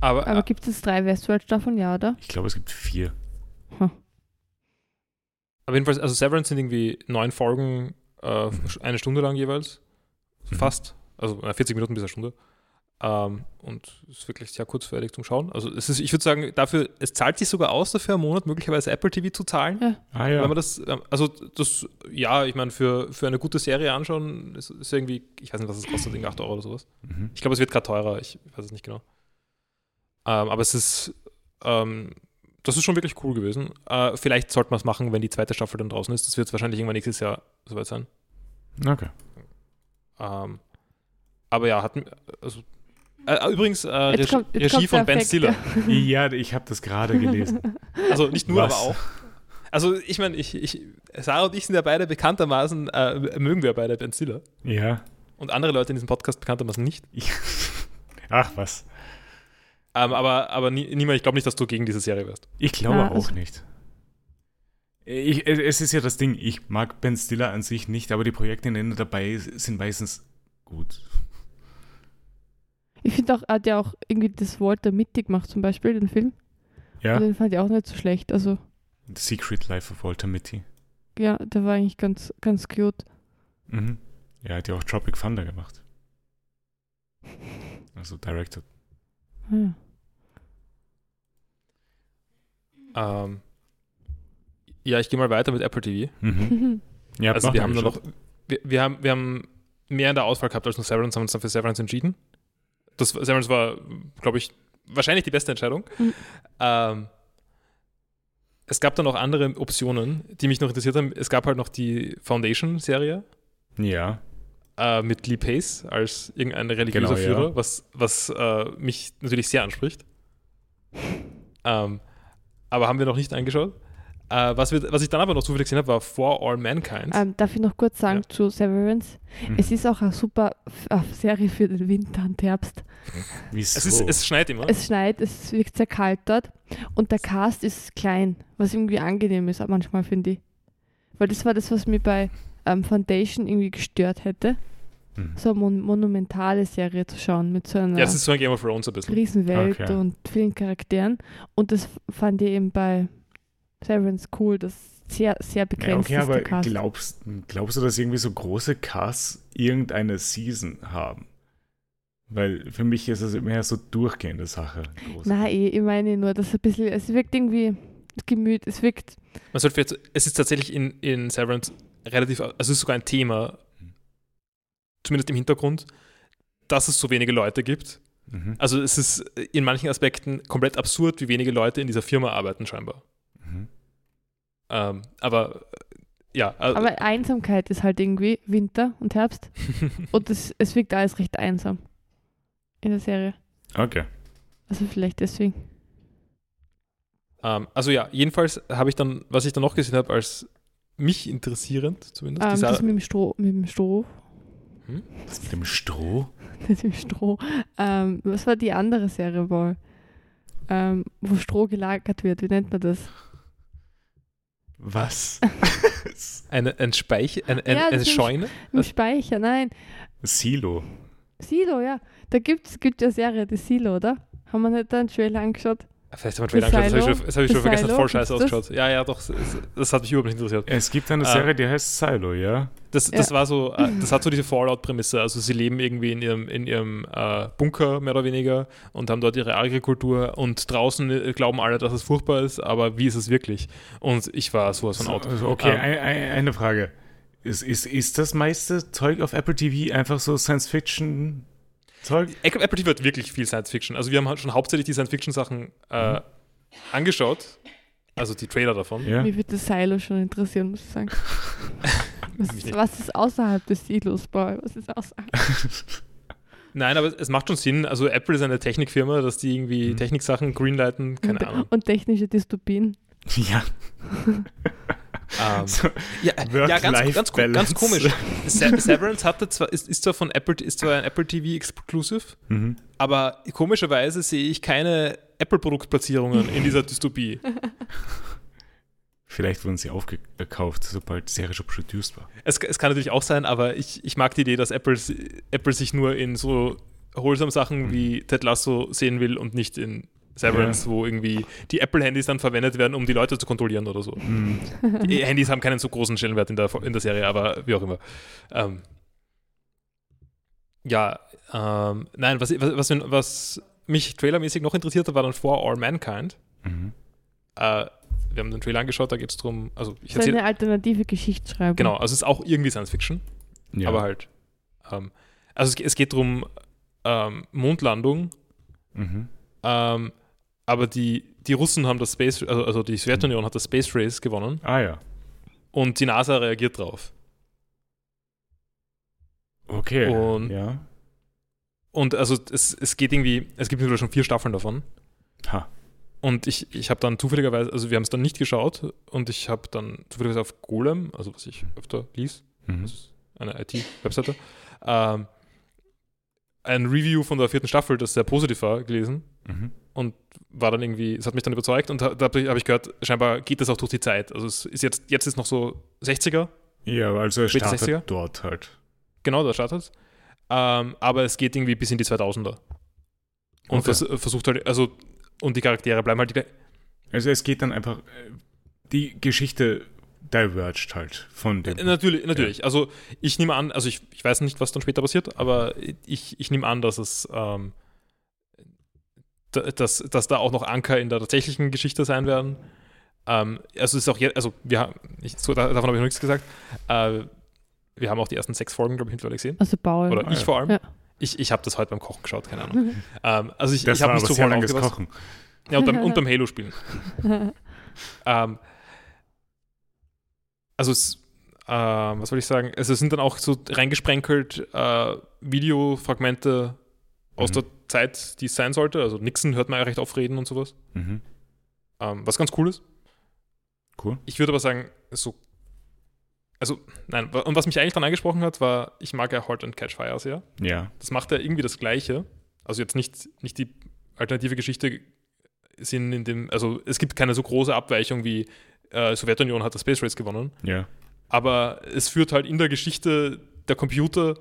Aber, Aber gibt es drei Westworld-Staffeln, ja, oder? Ich glaube, es gibt vier. aber jedenfalls, also Severance sind irgendwie neun Folgen, äh, eine Stunde lang jeweils. Mhm. Fast. Also äh, 40 Minuten bis eine Stunde. Ähm, und ist wirklich sehr kurzweilig zum Schauen. Also es ist, ich würde sagen, dafür, es zahlt sich sogar aus, dafür im Monat möglicherweise Apple TV zu zahlen. Ah ja. Wenn man das, ähm, also das, ja, ich meine, für, für eine gute Serie anschauen, ist, ist irgendwie, ich weiß nicht, was es kostet, irgendwie 8 Euro oder sowas. Mhm. Ich glaube, es wird gerade teurer, ich weiß es nicht genau. Ähm, aber es ist, ähm, das ist schon wirklich cool gewesen. Äh, vielleicht sollte man es machen, wenn die zweite Staffel dann draußen ist. Das wird wahrscheinlich irgendwann nächstes Jahr soweit sein. Okay. Ähm, aber ja, hat, also, äh, übrigens, äh, Regie, Jetzt kommt, Regie von Ben Stiller. Ja, ich habe das gerade gelesen. Also nicht nur, Was? aber auch. Also ich meine, ich, ich, Sarah und ich sind ja beide bekanntermaßen, äh, mögen wir beide Ben Stiller. Ja. Und andere Leute in diesem Podcast bekanntermaßen nicht. Ich, ach was. Ähm, aber aber nie, niemand, ich glaube nicht, dass du gegen diese Serie wärst. Ich glaube Ja, auch also- nicht. Ich, es ist ja das Ding, ich mag Ben Stiller an sich nicht, aber die Projekte, in denen er dabei ist, sind meistens gut. Ich finde auch, er hat ja auch irgendwie das Walter Mitty gemacht, zum Beispiel, den Film. Ja, Und den fand ich auch nicht so schlecht. Also, The Secret Life of Walter Mitty. ja, der war eigentlich ganz, ganz cute. Mhm. Er hat ja auch Tropic Thunder gemacht. Also directed. Ah, ja. Ähm, ja, ich gehe mal weiter mit Apple TV. Mhm. Ja, also wir haben nur noch, wir, wir, haben, wir haben mehr in der Auswahl gehabt als nur Severance, haben uns dann für Severance entschieden. Das Severance war, glaube ich, wahrscheinlich die beste Entscheidung. Mhm. Ähm, es gab dann noch andere Optionen, die mich noch interessiert haben. Es gab halt noch die Foundation-Serie Ja. äh, mit Lee Pace als irgendein religiöser Genau, ja. Führer, was, was äh, mich natürlich sehr anspricht. Ähm, aber haben wir noch nicht angeschaut. Äh, was, wir, was ich dann aber noch zufällig gesehen habe, war For All Mankind. Ähm, darf ich noch kurz sagen zu Severance? Mhm. Es ist auch eine super äh, Serie für den Winter und Herbst. Wieso? es, ist, es schneit immer. Es schneit, es wirkt sehr kalt dort und der Cast ist klein, was irgendwie angenehm ist manchmal, finde ich. Weil das war das, was mir bei ähm, Foundation irgendwie gestört hätte. Mhm. so eine mon monumentale Serie zu schauen mit so einer Ja, das ist so ein Game of Thrones ein bisschen. Riesenwelt Okay. und vielen Charakteren. Und das fand ich eben bei Severance cool, dass sehr, sehr Ja, begrenzt okay, ist aber der Cast. glaubst, glaubst du, dass irgendwie so große Casts irgendeine Season haben? Weil für mich ist es mehr so durchgehende Sache. Nein, ich, ich meine nur, dass ein bisschen, es wirkt irgendwie gemüt, es wirkt, Man sollte vielleicht, es ist tatsächlich in, in Severance relativ, also es ist sogar ein Thema, zumindest im Hintergrund, dass es so wenige Leute gibt. Mhm. Also es ist in manchen Aspekten komplett absurd, wie wenige Leute in dieser Firma arbeiten scheinbar. Ähm, aber äh, ja, äh, aber Einsamkeit ist halt irgendwie Winter und Herbst und es, es wirkt alles recht einsam in der Serie. Okay. Also vielleicht deswegen. ähm, also ja, jedenfalls habe ich dann, was ich dann noch gesehen habe, als mich interessierend zumindest, Ähm, dieser, das mit dem Stroh, mit dem Stroh, Das mit dem Stroh? mit dem Stroh. Ähm, was war die andere Serie wohl? Ähm, wo Stroh gelagert wird, wie nennt man das? Was? eine, ein Speicher, ein, ein, Ja, eine Scheune. Im Was? Speicher, nein. Silo. Silo, ja. Da gibt's, gibt ja eine Serie, die Silo, oder? Haben wir nicht da einen Trailer angeschaut? Vielleicht haben wir angeschaut, das habe ich schon, das hab ich schon Das vergessen, hat voll scheiße ausgeschaut. Ja, ja, doch, das, das hat mich überhaupt nicht interessiert. Es gibt eine Ah. Serie, die heißt Silo, ja? Das, das war so, äh, das hat so diese Fallout-Prämisse. Also sie leben irgendwie in ihrem, in ihrem äh, Bunker mehr oder weniger und haben dort ihre Agrikultur und draußen äh, glauben alle, dass es furchtbar ist, aber wie ist es wirklich? Und ich war sowas von out. Also, okay, Ähm, ein, ein, eine Frage. Ist, ist, ist das meiste Zeug auf Apple TV einfach so Science-Fiction-Zeug? Apple Apple TV hat wirklich viel Science Fiction. Also wir haben halt schon hauptsächlich die Science Fiction Sachen äh, angeschaut. Also die Trailer davon. Ja? Mich würde das Silo schon interessieren, muss ich sagen. Was, nicht. was ist außerhalb des Silos, Boy? Was ist außerhalb? Nein, aber es macht schon Sinn. Also Apple ist eine Technikfirma, dass die irgendwie Mhm. Techniksachen greenlighten, keine und, Ahnung. und technische Dystopien. ja. Ähm, So, ja, ja ganz, ganz, ganz komisch. Se Severance hatte zwar, ist, ist zwar von Apple, ist zwar ein Apple TV Exclusive, mhm. aber komischerweise sehe ich keine Apple-Produktplatzierungen in dieser Dystopie. Vielleicht wurden sie aufgekauft, sobald die Serie schon produced war. Es, es kann natürlich auch sein, aber ich, ich mag die Idee, dass Apple, Apple sich nur in so wholesome Sachen Mhm. wie Ted Lasso sehen will und nicht in Severance, wo irgendwie die Apple-Handys dann verwendet werden, um die Leute zu kontrollieren oder so. Mhm. Die Handys haben keinen so großen Stellenwert in der, in der Serie, aber wie auch immer. Ähm, ja, ähm, nein, was, was, was, was mich trailermäßig noch interessiert hat, war dann For All Mankind. Mhm. Äh, wir haben den Trailer angeschaut, da geht es darum, also ich So erzähle, eine alternative Geschichtsschreibung. genau, also es ist auch irgendwie Science Fiction, Ja. aber halt, ähm, also es, es geht darum, ähm, Mondlandung, Mhm. ähm, aber die, die Russen haben das Space, also, also die Sowjetunion hat das Space Race gewonnen Ah ja. und die NASA reagiert drauf. Okay. Und- ja. Und also es, es geht irgendwie, es gibt mittlerweile schon vier Staffeln davon. Ha. Und ich, ich habe dann zufälligerweise, also wir haben es dann nicht geschaut und ich habe dann zufälligerweise auf Golem, also was ich öfter lies, Mhm. das ist eine IT-Webseite, ähm, ein Review von der vierten Staffel, das sehr positiv war, gelesen Mhm. Und war dann irgendwie, es hat mich dann überzeugt und da, da habe ich gehört, scheinbar geht das auch durch die Zeit. Also es ist jetzt, jetzt ist noch so 60er, Ja, also er startet 60er? dort halt. genau, da startet es. Ähm, aber es geht irgendwie bis in die 2000er. Und Okay. vers versucht halt, also, und die Charaktere bleiben halt die, Also es geht dann einfach, die Geschichte diverged halt von dem. Äh, Natürlich, natürlich. Also ich nehme an, also ich, ich weiß nicht, was dann später passiert, aber ich, ich nehme an, dass es ähm, dass, dass da auch noch Anker in der tatsächlichen Geschichte sein werden. Ähm, also es ist auch jetzt, also wir haben, ich, so, da- davon habe ich noch nichts gesagt. Äh, wir haben auch die ersten sechs Folgen, glaube ich, mittlerweile gesehen. Also Bauer. Oder Ah, ich ja. vor allem. Ja. Ich, ich habe das heute beim Kochen geschaut, keine Ahnung. ähm, also ich, das ich habe sehr voll langes aufgepasst. Kochen. Ja, und beim, und beim Halo spielen. Ähm, also es, ähm, was soll ich sagen? Also es sind dann auch so reingesprenkelt äh, Videofragmente aus Mhm. der Zeit, die es sein sollte. Also Nixon hört man ja recht oft reden und sowas. Mhm. Ähm, was ganz cool ist. Cool. Ich würde aber sagen, so. Also, nein, und was mich eigentlich dann angesprochen hat, war, ich mag ja Halt and Catch Fire sehr. Ja. Das macht ja irgendwie das Gleiche. Also jetzt nicht, nicht die alternative Geschichte sind in dem, also es gibt keine so große Abweichung wie äh, Sowjetunion hat das Space Race gewonnen, Ja. aber es führt halt in der Geschichte der Computer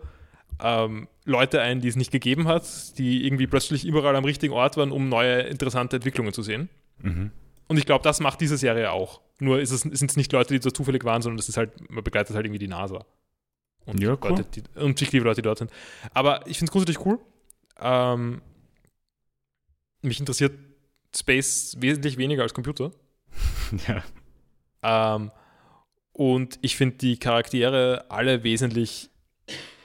ähm, Leute ein, die es nicht gegeben hat, die irgendwie plötzlich überall am richtigen Ort waren, um neue interessante Entwicklungen zu sehen. Mhm. Und ich glaube, das macht diese Serie auch. Nur sind es nicht Leute, die so zufällig waren, sondern es ist halt, man begleitet halt irgendwie die NASA. Und, Ja, cool. Leute, die, und sich liebe Leute, die dort sind. Aber ich finde es grundsätzlich cool. Ähm, mich interessiert Space wesentlich weniger als Computer. Ja. Ähm, und ich finde die Charaktere alle wesentlich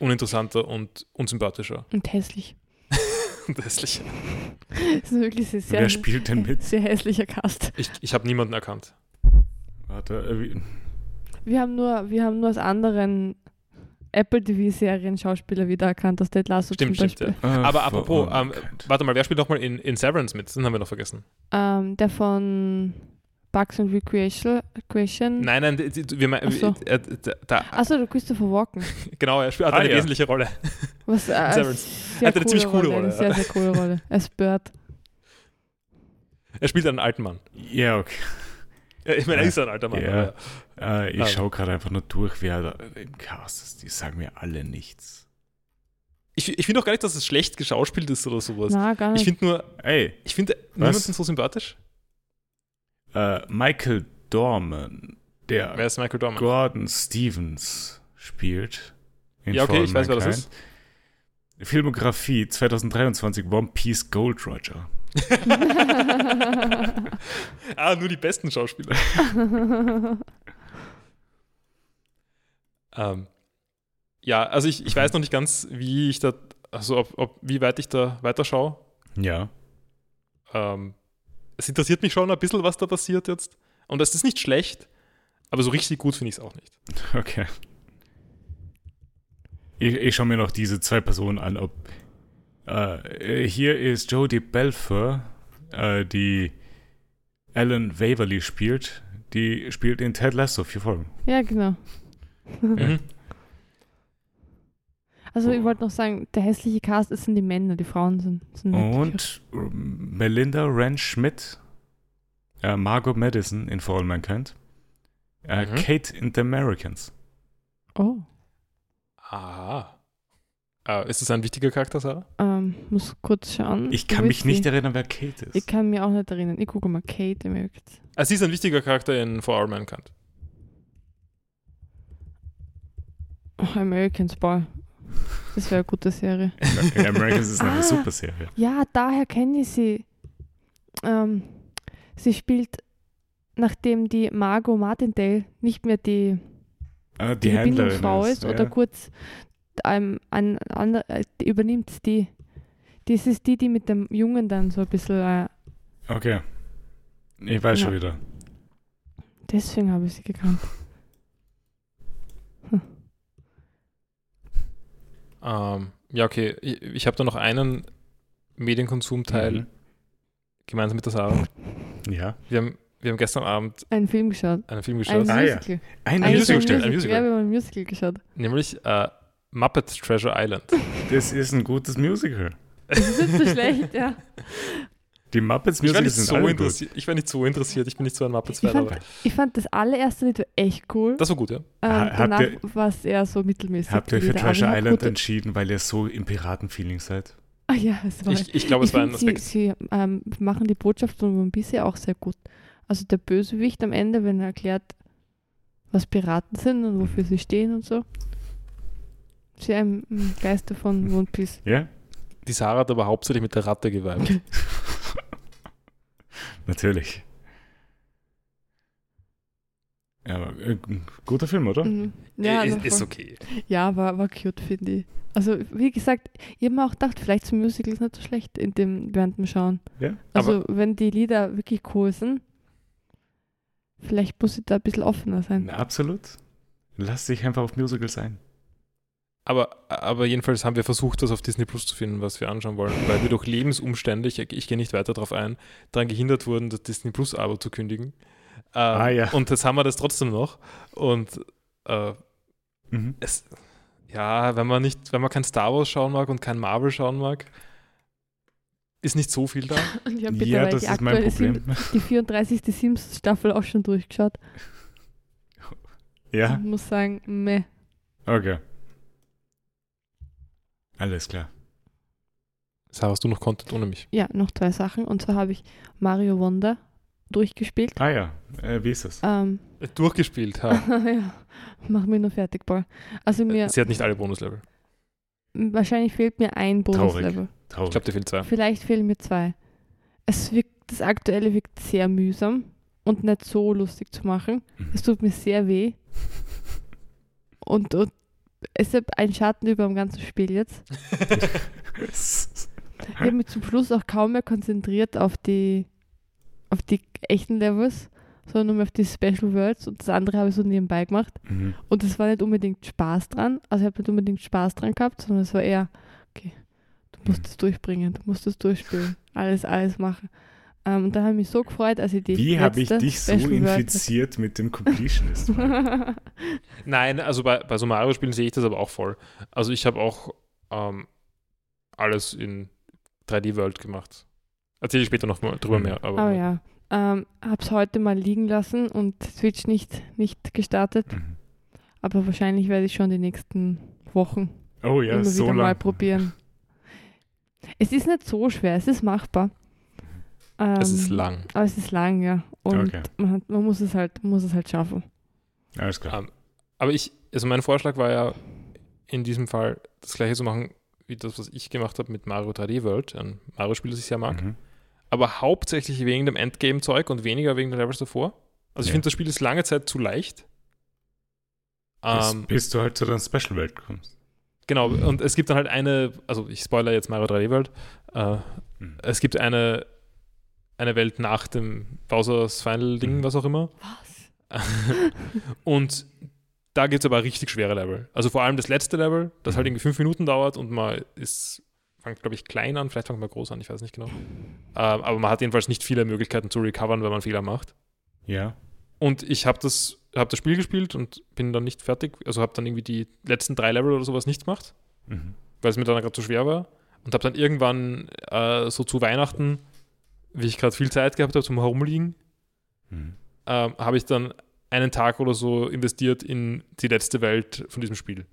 uninteressanter und unsympathischer Und hässlich. und hässlich. Das ist wirklich sehr, sehr, Wer spielt denn mit? sehr hässlicher Cast. Ich, ich habe niemanden erkannt. Warte, äh, wie- Wir haben nur, wir haben nur aus anderen Apple TV-Serien Schauspieler wiedererkannt, aus Ted Lasso Stimmt, zum stimmt, Beispiel. ja. äh, Aber apropos, ähm. Warte mal, wer spielt nochmal in, in Severance mit? Den haben wir noch vergessen. Ähm, der von Bugs and Recreation. Nein, nein, wir meinen, Ach so. äh, da, Achso, der Christopher Walken. genau, er spielt, Ah, eine ja. wesentliche Rolle. Was, äh. Sehr Hat eine ziemlich coole Rolle, Eine ja. sehr, sehr coole Rolle. Als Bird. Er spielt einen alten Mann. Ja, okay. Ja, ich meine, er Ja. ist ein alter Mann. Ja. aber- Äh, ich Ah. schaue gerade einfach nur durch, wer da im Cast ist. Die sagen mir alle nichts. Ich, ich finde auch gar nicht, dass es schlecht geschauspielt ist oder sowas. Na, gar Ich nicht. finde nur, Ey, ich finde niemanden so sympathisch. Äh, Michael Dorman, der Wer ist Michael Dorman? Gordon Stevens spielt. in Ja, okay, All ich weiß, wer das Mankind. Filmografie 2023 One Piece Gold Roger. ah, nur die besten Schauspieler. Ähm, ja, also ich, ich weiß noch nicht ganz, wie ich da, also ob, ob, wie weit ich da weiterschaue. Ja. Ähm, es interessiert mich schon ein bisschen, was da passiert jetzt. Und das ist nicht schlecht, aber so richtig gut finde ich es auch nicht. Okay. Ich, ich schaue mir noch diese zwei Personen an, ob äh, hier ist Jodie Belfer, äh, die Alan Waverly spielt. Die spielt in Ted Lasso vier Folgen. ja, genau. Mhm. Also ich wollte noch sagen, der hässliche Cast das sind die Männer, die Frauen sind, sind Und Melinda Wrench Schmidt, äh, Margot Madison in For All Mankind, äh, Mhm. Kate in The Americans. Oh, Aha. Äh, ist das ein wichtiger Charakter, Sarah? ähm, muss kurz schauen. Ich kann mich ist nicht sie? erinnern, wer Kate ist. Ich kann mir auch nicht erinnern. Ich gucke mal Kate Americans. Ah, sie ist ein wichtiger Charakter in For All Mankind. Oh, Americans, boah. Das wäre eine gute Serie. Americans ist eine Ah. super Serie. Ja, daher kenne ich sie. Ähm, sie spielt, nachdem die Margot Martindale nicht mehr die, Ah, die, die Händlerin Bindungsfrau ist, oder ja. kurz ähm, ein äh, die übernimmt die. Das ist die, die mit dem Jungen dann so ein bisschen. Äh, Okay. Ich weiß Ja. schon wieder. deswegen habe ich sie gekannt. Ähm, ja, okay. Ich, ich habe da noch einen Medienkonsumteil Mhm. gemeinsam mit der Sarah. Ja. Wir haben, wir haben gestern Abend Einen Film geschaut. einen Film Ein geschaut, Ah, ja. Musical. Ein Ein Musical, Musical. ein Musical. Musical. Ja, wir haben ein Musical geschaut. nämlich äh, Muppet Treasure Island. Das ist ein gutes Musical. Das ist nicht so schlecht, ja. Die Muppets Ich war, Musicals nicht sind so alle gut. interessiert, ich war nicht so interessiert, ich bin nicht so ein Ich Muppets-Fan, fand, aber ich fand das allererste Lied echt cool. das war gut, ja. Ähm, danach war es eher so mittelmäßig. Habt ihr euch für Treasure ich Island entschieden, weil ihr so im Piratenfeeling seid? Ah ja, es war. Ich, ich glaube, es ich war ein find, sie, Aspekt. sie ähm, machen die Botschaft von One Piece ja auch sehr gut. Also der Bösewicht am Ende, wenn er erklärt, was Piraten sind und wofür sie stehen und so. Sehr im, im Geiste von One Piece. Ja? Die Sarah hat aber hauptsächlich mit der Ratte geweibt. Natürlich. Ja, aber äh, guter Film, oder? Mhm. Ja, ist, also ist voll. okay. ja war, war cute, finde ich. Also, wie gesagt, ich habe mir auch gedacht, vielleicht zum Musical ist nicht so schlecht in dem, während dem Schauen. Ja. Also, wenn die Lieder wirklich cool sind, vielleicht muss ich da ein bisschen offener sein. Na, absolut. Lass dich einfach auf Musicals ein. Aber, aber jedenfalls haben wir versucht, das auf Disney Plus zu finden, was wir anschauen wollen, weil wir durch Lebensumstände, ich, ich gehe nicht weiter darauf ein, daran gehindert wurden, das Disney Plus-Abo zu kündigen. Ähm, Ah, ja. Und jetzt haben wir das trotzdem noch. Und äh, Mhm. es, ja, wenn man nicht, wenn man kein Star Wars schauen mag und kein Marvel schauen mag, ist nicht so viel da. Ich habe Ja, das die ist mein aktuelle Sim Problem. die 34. Sims-Staffel auch schon durchgeschaut. Ja, Und muss sagen, meh. okay. Alles klar. Sarah, hast du noch Content ohne mich? Ja, noch zwei Sachen. Und zwar habe ich Mario Wonder durchgespielt. Ah ja, äh, wie ist das? Ähm, Durchgespielt, ha. ja, mach mir nur fertig, Paul. Also mir, Sie hat nicht alle Bonuslevel. wahrscheinlich fehlt mir ein Bonuslevel. Ich Traurig. glaube, dir fehlen zwei. Vielleicht fehlen mir zwei. Es wirkt, das aktuelle wirkt sehr mühsam und nicht so lustig zu machen. Mhm. Es tut mir sehr weh. Und, und es ist ein Schatten über dem ganzen Spiel jetzt. Ich habe mich zum Schluss auch kaum mehr konzentriert auf die, auf die echten Levels, sondern nur mehr auf die Special Worlds und das andere habe ich so nebenbei gemacht. Mhm. Und es war nicht unbedingt Spaß dran. Also ich habe nicht unbedingt Spaß dran gehabt, sondern es war eher, okay, du musst Mhm. es durchbringen, du musst es durchspielen, alles, alles machen. Ähm, und dann habe ich mich so gefreut, als ich die Wie habe ich dich so infiziert mit dem Completionist? Nein, also bei, bei so Mario-Spielen sehe ich das aber auch voll. Also ich habe auch ähm, alles in 3D World gemacht. Erzähle ich später noch mal drüber Mhm. mehr. Aber Oh ja. Ähm, habe es heute mal liegen lassen und Switch nicht, nicht gestartet. Mhm. Aber wahrscheinlich werde ich schon die nächsten Wochen oh ja, immer so wieder mal lang. probieren. Es ist nicht so schwer, es ist machbar. Es ist Ähm, lang. Aber es ist lang, ja. Und Okay. man, hat, man muss es halt, muss es halt schaffen. Alles klar. Ähm, aber ich, also mein Vorschlag war ja in diesem Fall das gleiche zu machen, wie das, was ich gemacht habe mit Mario 3D World, ein Mario-Spiel, das ich sehr mag. Mhm. aber hauptsächlich wegen dem Endgame-Zeug und weniger wegen den Levels davor. Also ich Ja. finde, das Spiel ist lange Zeit zu leicht. Bis, Ähm, bis du halt zu deiner Special-Welt kommst. genau, und es gibt dann halt eine, also ich spoiler jetzt Mario 3D World, äh, Mhm. es gibt eine, eine Welt nach dem Bowser's Final-Ding, Mhm. was auch immer. Was? und da gibt es aber richtig schwere Level. Also vor allem das letzte Level, das halt Mhm. irgendwie fünf Minuten dauert und man ist, fängt glaube ich klein an, vielleicht fängt man groß an, ich weiß nicht genau. Ähm, aber man hat jedenfalls nicht viele Möglichkeiten zu recovern, wenn man Fehler macht. Ja. Und ich habe das, hab das Spiel gespielt und bin dann nicht fertig. Also habe dann irgendwie die letzten drei Level oder sowas nicht gemacht, Mhm. weil es mir dann gerade zu schwer war. Und habe dann irgendwann äh, so zu Weihnachten, wie ich gerade viel Zeit gehabt habe zum Herumliegen, Mhm. ähm, habe ich dann einen Tag oder so investiert in die letzte Welt von diesem Spiel.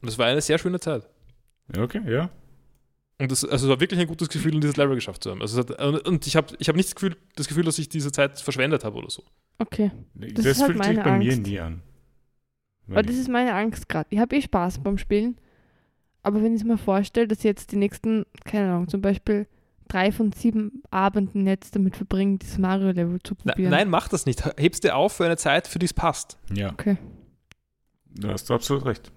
Und das war eine sehr schöne Zeit. Okay, ja. Und das, also es war wirklich ein gutes Gefühl, dieses Level geschafft zu haben. Also es hat, und- ich habe ich hab nicht das Gefühl, das Gefühl, dass ich diese Zeit verschwendet habe oder so. Okay. Das, ist halt fühlt sich meine bei mir Angst. nie an. Aber das ist meine Angst gerade. Ich habe eh Spaß beim Spielen. Aber wenn ich mir vorstelle, dass jetzt die nächsten, keine Ahnung, zum Beispiel drei von sieben Abenden jetzt damit verbringen, dieses Mario-Level zu Na, probieren. nein, mach das nicht. Hebst dir auf für eine Zeit, für die es passt. ja, Okay. da hast du absolut recht.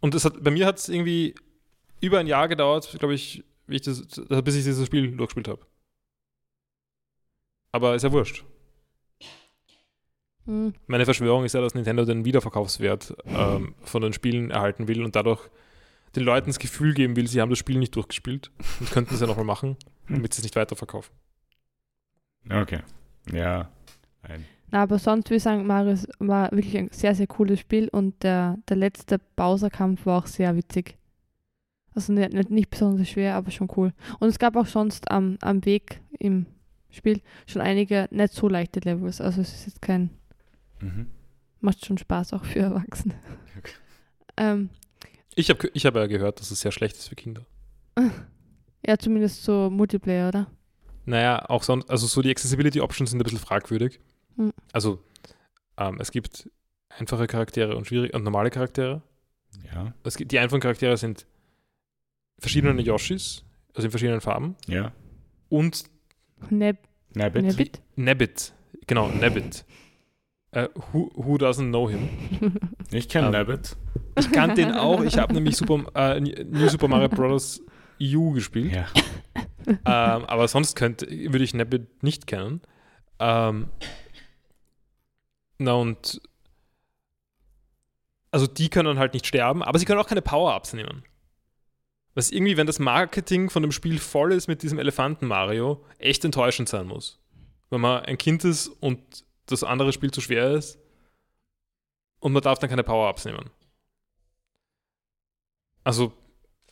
Und das hat, bei mir hat es irgendwie über ein Jahr gedauert, glaube ich, wie ich das, bis ich dieses Spiel durchgespielt habe. Aber ist ja wurscht. Hm. Meine Verschwörung ist ja, dass Nintendo den Wiederverkaufswert ähm, von den Spielen erhalten will und dadurch den Leuten das Gefühl geben will, sie haben das Spiel nicht durchgespielt und könnten es ja nochmal machen, damit sie es nicht weiterverkaufen. Okay. Ja. Nein. Na, aber sonst würde ich sagen, Mario ist- war wirklich ein sehr, sehr cooles Spiel und der, der letzte Bowser-Kampf war auch sehr witzig. Also nicht, nicht, nicht besonders schwer, aber schon cool. Und es gab auch sonst am, am Weg im Spiel schon einige nicht so leichte Levels. Also es ist jetzt kein, Mhm. macht schon Spaß auch für Erwachsene. Okay. Ähm, Ich habe ich hab ja gehört, dass es sehr schlecht ist für Kinder. ja, zumindest so Multiplayer, oder? Naja, auch sonst, also so die Accessibility Options sind ein bisschen fragwürdig. Hm. Also, ähm, es gibt einfache Charaktere und schwierige und normale Charaktere. Ja. Es gibt, die einfachen Charaktere sind verschiedene Yoshis, also in verschiedenen Farben. Ja. Und Neb Nabbit. Nebbit? Nebbit. Genau, Nebbit. Äh, who, who doesn't know him? Ich kenne Ähm, Nabbit. Ich kannte den auch. Ich habe nämlich Super, äh, New Super Mario Bros. EU gespielt. Ja. ähm, aber sonst könnte, würde ich Nebbit nicht kennen. Ähm, na und also die können halt nicht sterben, aber sie können auch keine Power-Ups nehmen. Was irgendwie, wenn das Marketing von dem Spiel voll ist mit diesem Elefanten Mario, echt enttäuschend sein muss. Wenn man ein Kind ist und das andere Spiel zu schwer ist und man darf dann keine Power-Ups nehmen. Also,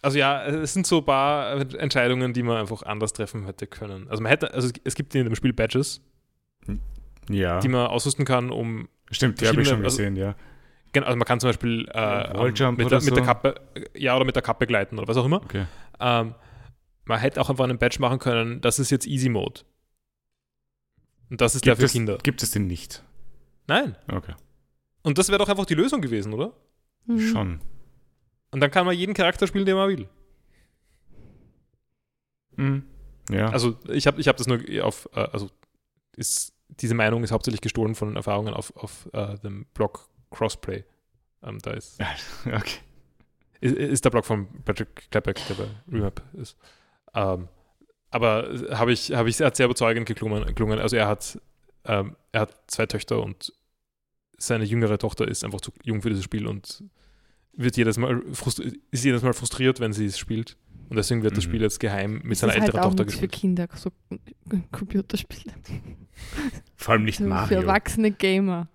also ja, es sind so ein paar Entscheidungen, die man einfach anders treffen hätte können. Also man hätte, also es gibt in dem Spiel Badges, Ja. die man ausrüsten kann, um Stimmt, die habe ich schon also- gesehen, ja. Genau, also man kann zum Beispiel äh, Walljump mit, oder der, mit der so? Kappe, ja, oder mit der Kappe gleiten oder was auch immer. Okay. Ähm, man hätte auch einfach einen Patch machen können, das ist jetzt Easy Mode. Und das ist der Gibt für es, Kinder. gibt es den nicht? Nein. Okay. Und das wäre doch einfach die Lösung gewesen, oder? Mhm. Schon. Und dann kann man jeden Charakter spielen, den man will. Mhm. Ja. Also ich habe ich hab das nur auf, äh, also ist, diese Meinung ist hauptsächlich gestohlen von Erfahrungen auf, auf äh, dem Blog Crossplay. Ähm, da ist, okay. ist, ist der Blog von Patrick Klepek, der bei Remap ist. Ähm, aber habe ich, habe ich, er hat sehr überzeugend geklungen. geklungen. Also er hat, ähm, er hat zwei Töchter und seine jüngere Tochter ist einfach zu jung für dieses Spiel und wird jedes Mal ist jedes Mal frustriert, wenn sie es spielt. Und deswegen wird das Mhm. Spiel jetzt geheim mit Das seiner ist halt älteren auch Tochter nichts für gespielt. Kinder, so Computerspiele. Vor allem nicht So Für Mario. erwachsene Gamer.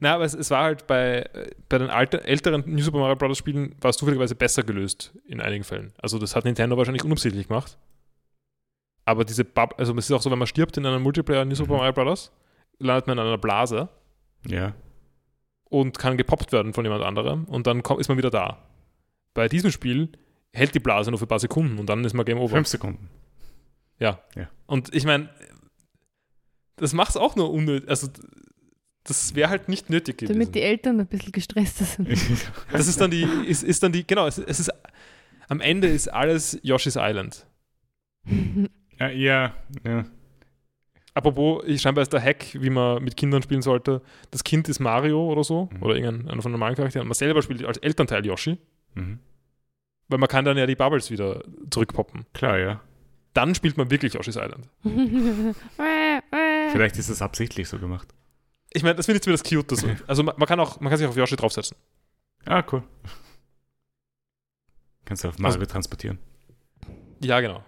Na, aber es, es war halt bei, äh, bei den alter, älteren New Super Mario Bros. Spielen war es zufälligerweise besser gelöst in einigen Fällen. Also das hat Nintendo wahrscheinlich unabsichtlich gemacht. Aber diese Bub also es ist auch so, wenn man stirbt in einem Multiplayer New Super Mhm. Mario Bros., landet man in einer Blase Ja. Und kann gepoppt werden von jemand anderem und dann kommt, ist man wieder da. Bei diesem Spiel hält die Blase nur für ein paar Sekunden und dann ist man Game Over. Fünf Sekunden. Und ich meine, das macht es auch nur unnötig. Also das wäre halt nicht nötig gewesen. Damit die Eltern ein bisschen gestresster sind. Das ist dann die, ist, ist dann die, genau, es, es ist, am Ende ist alles Yoshi's Island. ja, ja, ja. Apropos, ich scheinbar ist der Hack, wie man mit Kindern spielen sollte. Das Kind ist Mario oder so, Mhm. oder irgendeiner von den normalen Charakteren. Man selber spielt als Elternteil Yoshi, Mhm. weil man kann dann ja die Bubbles wieder zurückpoppen. Klar, ja. Dann spielt man wirklich Yoshi's Island. Vielleicht ist es absichtlich so gemacht. Ich meine, das finde ich zumindest cute. Das, also man, man kann auch, man kann sich auf Yoshi draufsetzen. Ah, cool. Kannst du auf Mario transportieren. Ja, genau.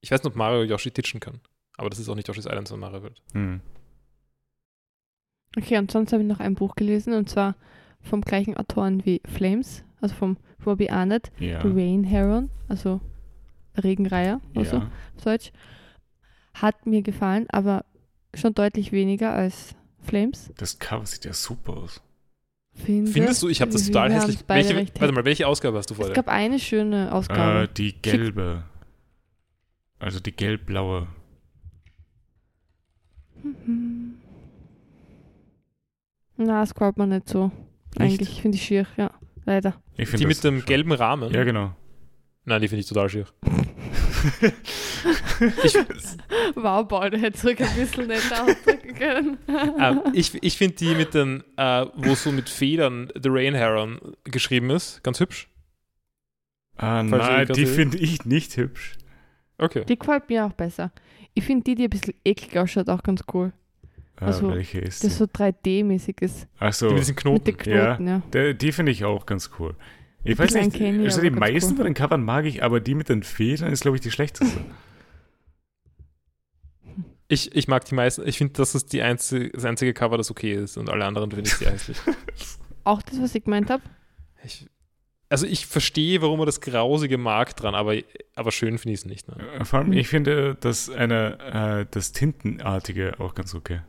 Ich weiß nicht, ob Mario Yoshi ditchen kann. Aber das ist auch nicht Yoshi's Island, sondern Mario World. Mhm. Okay, und sonst habe ich noch ein Buch gelesen und zwar vom gleichen Autoren wie Flames, also vom Robbie Arnett, Ja. Rain Heron, also Regenreiher oder so ja. auf Deutsch. Hat mir gefallen, aber schon deutlich weniger als Flames. Das Cover sieht ja super aus. Finde. Findest du, ich habe das total hässlich. Welche, warte mal, welche Ausgabe hast du vor Es gab eine schöne Äh, Ausgabe. die gelbe. Also die gelb-blaue. Mhm. Na, scrollt man nicht so. Eigentlich finde ich schier, ja. Leider. Ich Die das mit dem gelben Rahmen? Ja, genau. Nein, die finde ich total schier. Wow, Paul, du hättest ruhig ein bisschen netter ausdrücken können. ähm, ich ich finde die mit den, äh, wo so mit Federn The Rain Heron geschrieben ist, ganz hübsch. Ah, nein, die finde ich nicht hübsch. Okay. Die gefällt mir auch besser. Ich finde die, die ein bisschen eklig ausschaut, auch ganz cool. Ah, Also, welche ist Das die? so 3D-mäßig ist. Ach Die so, mit diesen Mit Knoten. den Knoten, ja. der, die finde ich auch ganz cool. Ich Die weiß nicht, ich also die meisten cool. von den Covern mag ich, aber die mit den Federn ist, glaube ich, die schlechteste. Ich, ich mag die meisten. Ich finde, das ist die einzige, das einzige Cover, das okay ist. Und alle anderen finde ich sehr hässlich. Auch das, was ich gemeint habe. Ich, also ich verstehe, warum man das Grausige mag dran, aber, aber schön finde ich es nicht. Ne? Äh, Vor allem, ich finde das eine, äh, das Tintenartige auch ganz okay.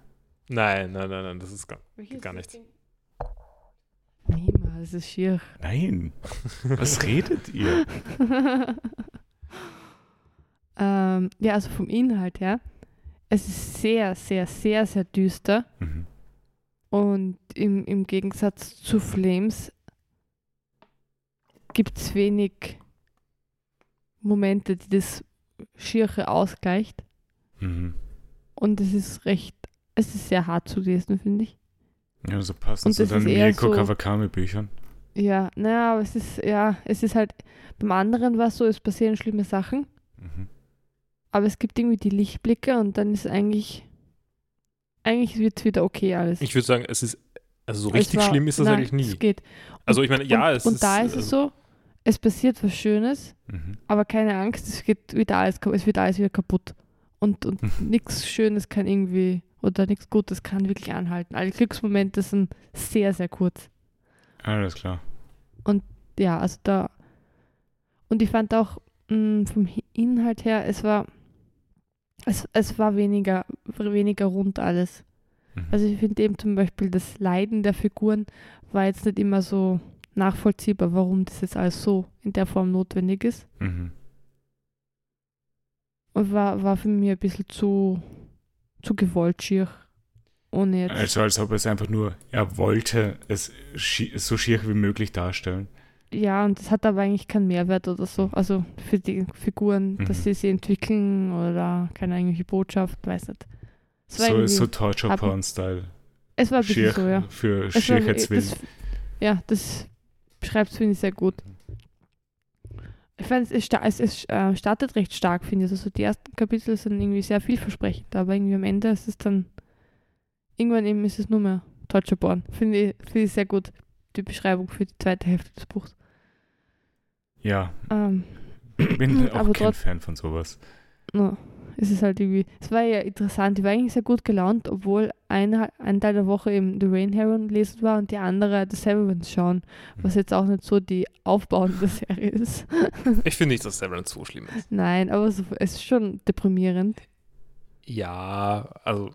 Nein, nein, nein, nein, das ist gar, gar nichts. Niemals, das ist schier. Nein. Was redet ihr? ähm, ja, also vom Inhalt her. Es ist sehr, sehr, sehr, sehr düster. Mhm. Und im, im Gegensatz zu Flames gibt es wenig Momente, die das Schiere ausgleicht. Mhm. Und es ist recht, es ist sehr hart zu lesen, finde ich. Ja, so passend Und zu eher Mieko so- Kawakami-Büchern. Ja, naja, aber es ist, ja, es ist halt, beim anderen war es so, es passieren schlimme Sachen, Mhm. aber es gibt irgendwie die Lichtblicke und dann ist eigentlich, eigentlich wird es wieder okay alles. Ich würde sagen, es ist, also so richtig war- schlimm ist das nein, eigentlich nie. Es geht. Also ich meine, ja, und, es und ist. da ist also, es so, es passiert was Schönes, Mhm. aber keine Angst, es geht wieder alles, es wird alles wieder kaputt. Und, und Mhm. nichts Schönes kann irgendwie, oder nichts Gutes kann wirklich anhalten. Alle Glücksmomente sind sehr, sehr kurz. Alles klar. Ja, also da. Und ich fand auch mh, vom Hi- Inhalt her, es war, es, es war weniger, weniger rund alles. Mhm. Also ich finde eben zum Beispiel das Leiden der Figuren war jetzt nicht immer so nachvollziehbar, warum das jetzt alles so in der Form notwendig ist. Mhm. Und war, war für mich ein bisschen zu, zu gewollt schier. Ohne jetzt. Also als ob es einfach nur, er wollte es schi so schier wie möglich darstellen. Ja, und das hat aber eigentlich keinen Mehrwert oder so. Also für die Figuren, dass Mhm. sie sie entwickeln oder keine eigentliche Botschaft, weiß nicht. So, so Torture hat- Porn-Style. es war ein bisschen Schier so, ja. für Schierheitswillen. ja, das beschreibt es, finde ich, sehr gut. Ich fand, es, es, es äh, startet recht stark, finde ich. Also die ersten Kapitel sind irgendwie sehr vielversprechend, aber irgendwie am Ende ist es dann, irgendwann eben ist es nur mehr Torture Porn. Finde ich, finde ich sehr gut, die Beschreibung für die zweite Hälfte des Buchs. Ja, Ähm, bin auch kein Fan von sowas. no, es ist halt irgendwie, es war ja interessant, ich war eigentlich sehr gut gelaunt, obwohl ein, ein Teil der Woche eben The Rain Heron lesen war und die andere The Severance schauen, was jetzt auch nicht so die aufbauende Serie ist. Ich finde nicht, dass Severance so schlimm ist. Nein, aber es ist schon deprimierend. Ja, also.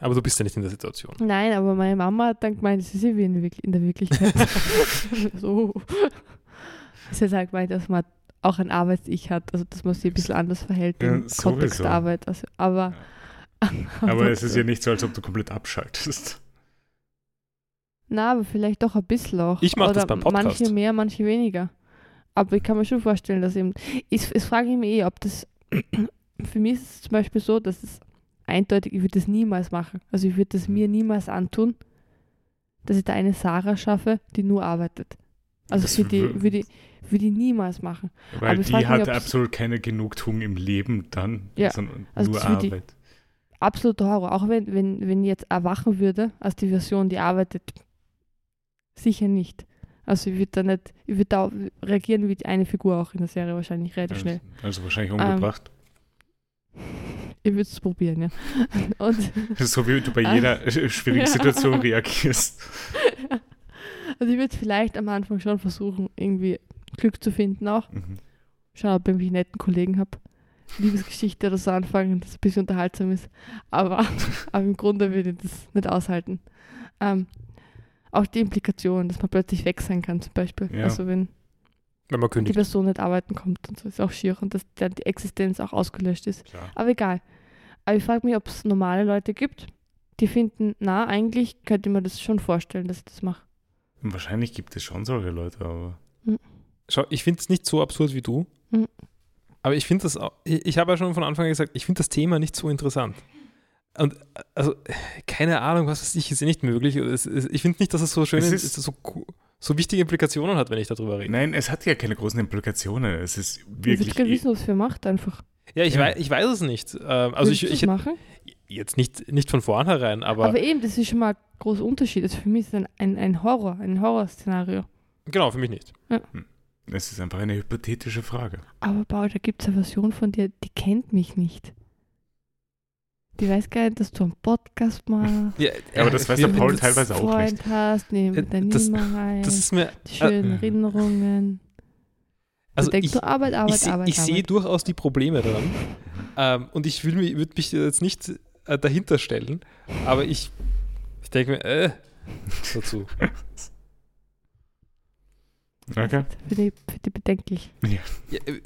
Aber du bist ja nicht in der Situation. Nein, aber meine Mama hat dann gemeint, es ist ja wie in, der Wirk- in der Wirklichkeit. so. Sie hat halt gemeint, dass man auch ein Arbeits-Ich hat, also dass man sich ein bisschen anders verhält Ja, im Kontext der Arbeit. Also, aber Aber es ist ja nicht so, als ob du komplett abschaltest. Na, aber vielleicht doch ein bisschen auch. Ich mach das Oder beim Podcast. Manche mehr, manche weniger. Aber ich kann mir schon vorstellen, dass eben. Ich, ich frage mich eh, ob das. Für mich ist es zum Beispiel so, dass es eindeutig, ich würde das niemals machen. Also ich würde das mir niemals antun, dass ich da eine Sarah schaffe, die nur arbeitet. Also Das für die, würde ich, würde ich niemals machen. Weil die mich, hat ob's- absolut keine Genugtuung im Leben dann, Ja, sondern also nur Arbeit. Absoluter Horror. Auch wenn, wenn, wenn ich jetzt erwachen würde, als die Version, die arbeitet, sicher nicht. Also ich würde da nicht, ich würde da reagieren wie die eine Figur auch in der Serie wahrscheinlich relativ schnell. Also wahrscheinlich Ähm, umgebracht. Ich würde es probieren, ja. Und so wie du bei Ah. jeder äh, schwierigen Ja. Situation reagierst. also ich würde vielleicht am Anfang schon versuchen, irgendwie Glück zu finden auch. Mhm. Schauen, ob ich einen netten Kollegen habe. Liebesgeschichte oder so anfangen, das ein bisschen unterhaltsam ist. Aber, aber im Grunde würde ich das nicht aushalten. Ähm, auch die Implikation, dass man plötzlich weg sein kann, zum Beispiel. Ja. Also wenn Wenn man die. Person nicht arbeiten kommt und so ist auch schier und dass dann die Existenz auch ausgelöscht ist. Klar. Aber egal. Aber ich frage mich, ob es normale Leute gibt, die finden, na, eigentlich könnte man das schon vorstellen, dass ich das mache. Wahrscheinlich gibt es schon solche Leute, aber Schau, ich finde es nicht so absurd wie du. Mhm. Aber ich finde das auch, ich, ich habe ja schon von Anfang an gesagt, ich finde das Thema nicht so interessant. Und also, keine Ahnung, was weiß ich, ist ja nicht möglich. Es, es, ich finde nicht, dass es so schön Es ist, ist- so, so wichtige Implikationen hat, wenn ich darüber rede. nein, es hat ja keine großen Implikationen. Es ist Ich wirklich. gerne wissen, was für macht einfach. Ja, ich, Ja. Weiß, ich weiß es nicht. Ähm, also ich, ich machen? jetzt nicht, nicht von vornherein, aber, Aber, eben, das ist schon mal ein großer Unterschied. Also für mich ist es ein, ein, ein Horror, ein Horrorszenario. genau, für mich nicht. Es ist einfach eine hypothetische Frage. Aber Paul, da gibt es eine Version von dir, die kennt mich nicht. Die weiß gar nicht, dass du einen Podcast machst, Ja, aber das weiß der Paul teilweise auch nicht. Freund hast, neben Äh, der das- rein, Das ist mir, die schönen äh, Erinnerungen. also ich, du Arbeit, Arbeit, ich, seh- Arbeit, ich sehe durchaus die Probleme daran. Ähm, und ich will mich, würde mich jetzt nicht äh, dahinter stellen, aber ich, ich denke mir, äh, dazu. Okay. Für die, für die bedenklich. Ja, äh,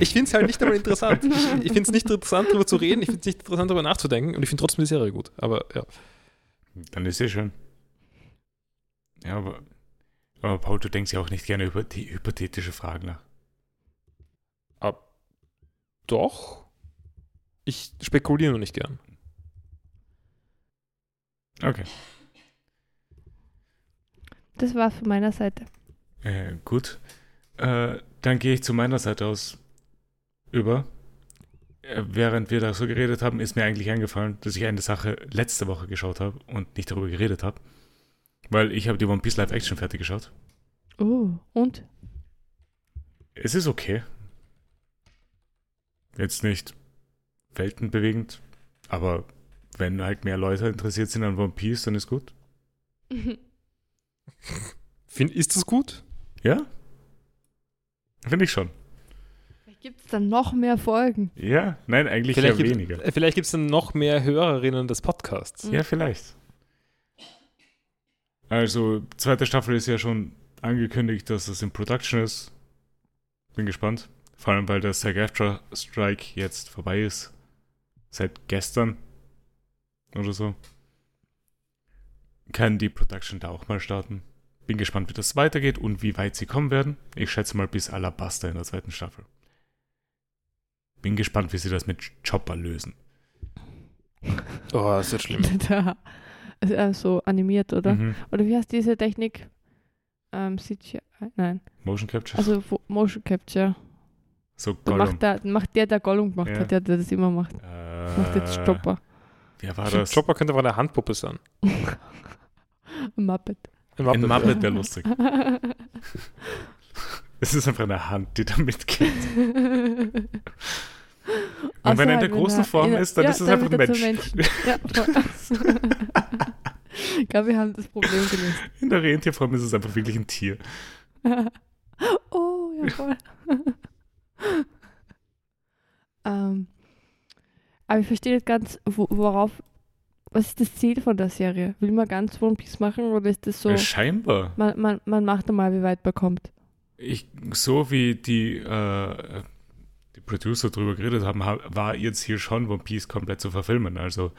ich finde es halt nicht einmal interessant. Ich, ich finde es nicht interessant, darüber zu reden, ich finde es nicht interessant, darüber nachzudenken und ich finde trotzdem die Serie gut. Aber ja. Dann ist eh schön. Ja, aber, aber Paul, du denkst ja auch nicht gerne über die hypothetische Fragen nach. Doch. Ich spekuliere nur nicht gern. Okay. Das war's von meiner Seite. Äh, gut. Äh, dann gehe ich zu meiner Seite aus über. Äh, während wir da so geredet haben, ist mir eigentlich eingefallen, dass ich eine Sache letzte Woche geschaut habe und nicht darüber geredet habe. Weil ich habe die One Piece Live Action fertig geschaut. Oh, und? Es ist okay. Jetzt nicht weltenbewegend, aber wenn halt mehr Leute interessiert sind an One Piece, dann ist gut. Find, ist das gut? Ja? Finde ich schon. Vielleicht Gibt es dann noch mehr Folgen? Ja, nein, eigentlich Vielleicht ja gibt- weniger. Äh, Vielleicht gibt es dann noch mehr Hörerinnen des Podcasts. Mhm. Ja, vielleicht. Also, zweite Staffel ist ja schon angekündigt, dass es in Production ist. Bin gespannt. Vor allem, weil der SAG-AFTRA-Strike jetzt vorbei ist. Seit gestern oder so. Kann die Production da auch mal starten. Bin gespannt, wie das weitergeht und wie weit sie kommen werden. Ich schätze mal bis Alabaster in der zweiten Staffel. Bin gespannt, wie sie das mit Chopper lösen. Oh, das wird schlimm. da, ist er so animiert, oder? Mhm. Oder wie heißt diese Technik? Ähm, CGI? Nein. Motion Capture. Also wo- Motion Capture. so Da Gollum. macht, der, macht der, der Gollum gemacht Ja. hat, der, der das immer macht. Äh, Macht jetzt Stopper. Wer war das? Chopper könnte aber eine Handpuppe sein. Muppet. Ein Muppet. Muppet wäre lustig. Es ist einfach eine Hand, die da mitgeht. Und wenn er in der großen Form ist, dann ist es einfach ein Mensch. zum Menschen. Ja, voll. ich glaube, wir haben das Problem gelöst. In der Rentierform ist es einfach wirklich ein Tier. oh, ja, voll. ähm, aber ich verstehe nicht ganz, wo, worauf, was ist das Ziel von der Serie? Will man ganz One Piece machen oder ist das so, Äh, Scheinbar. man, man, man macht mal, wie weit man kommt? Ich, so wie die, äh, die Producer drüber geredet haben, ha- war jetzt hier schon One Piece komplett zu verfilmen. Also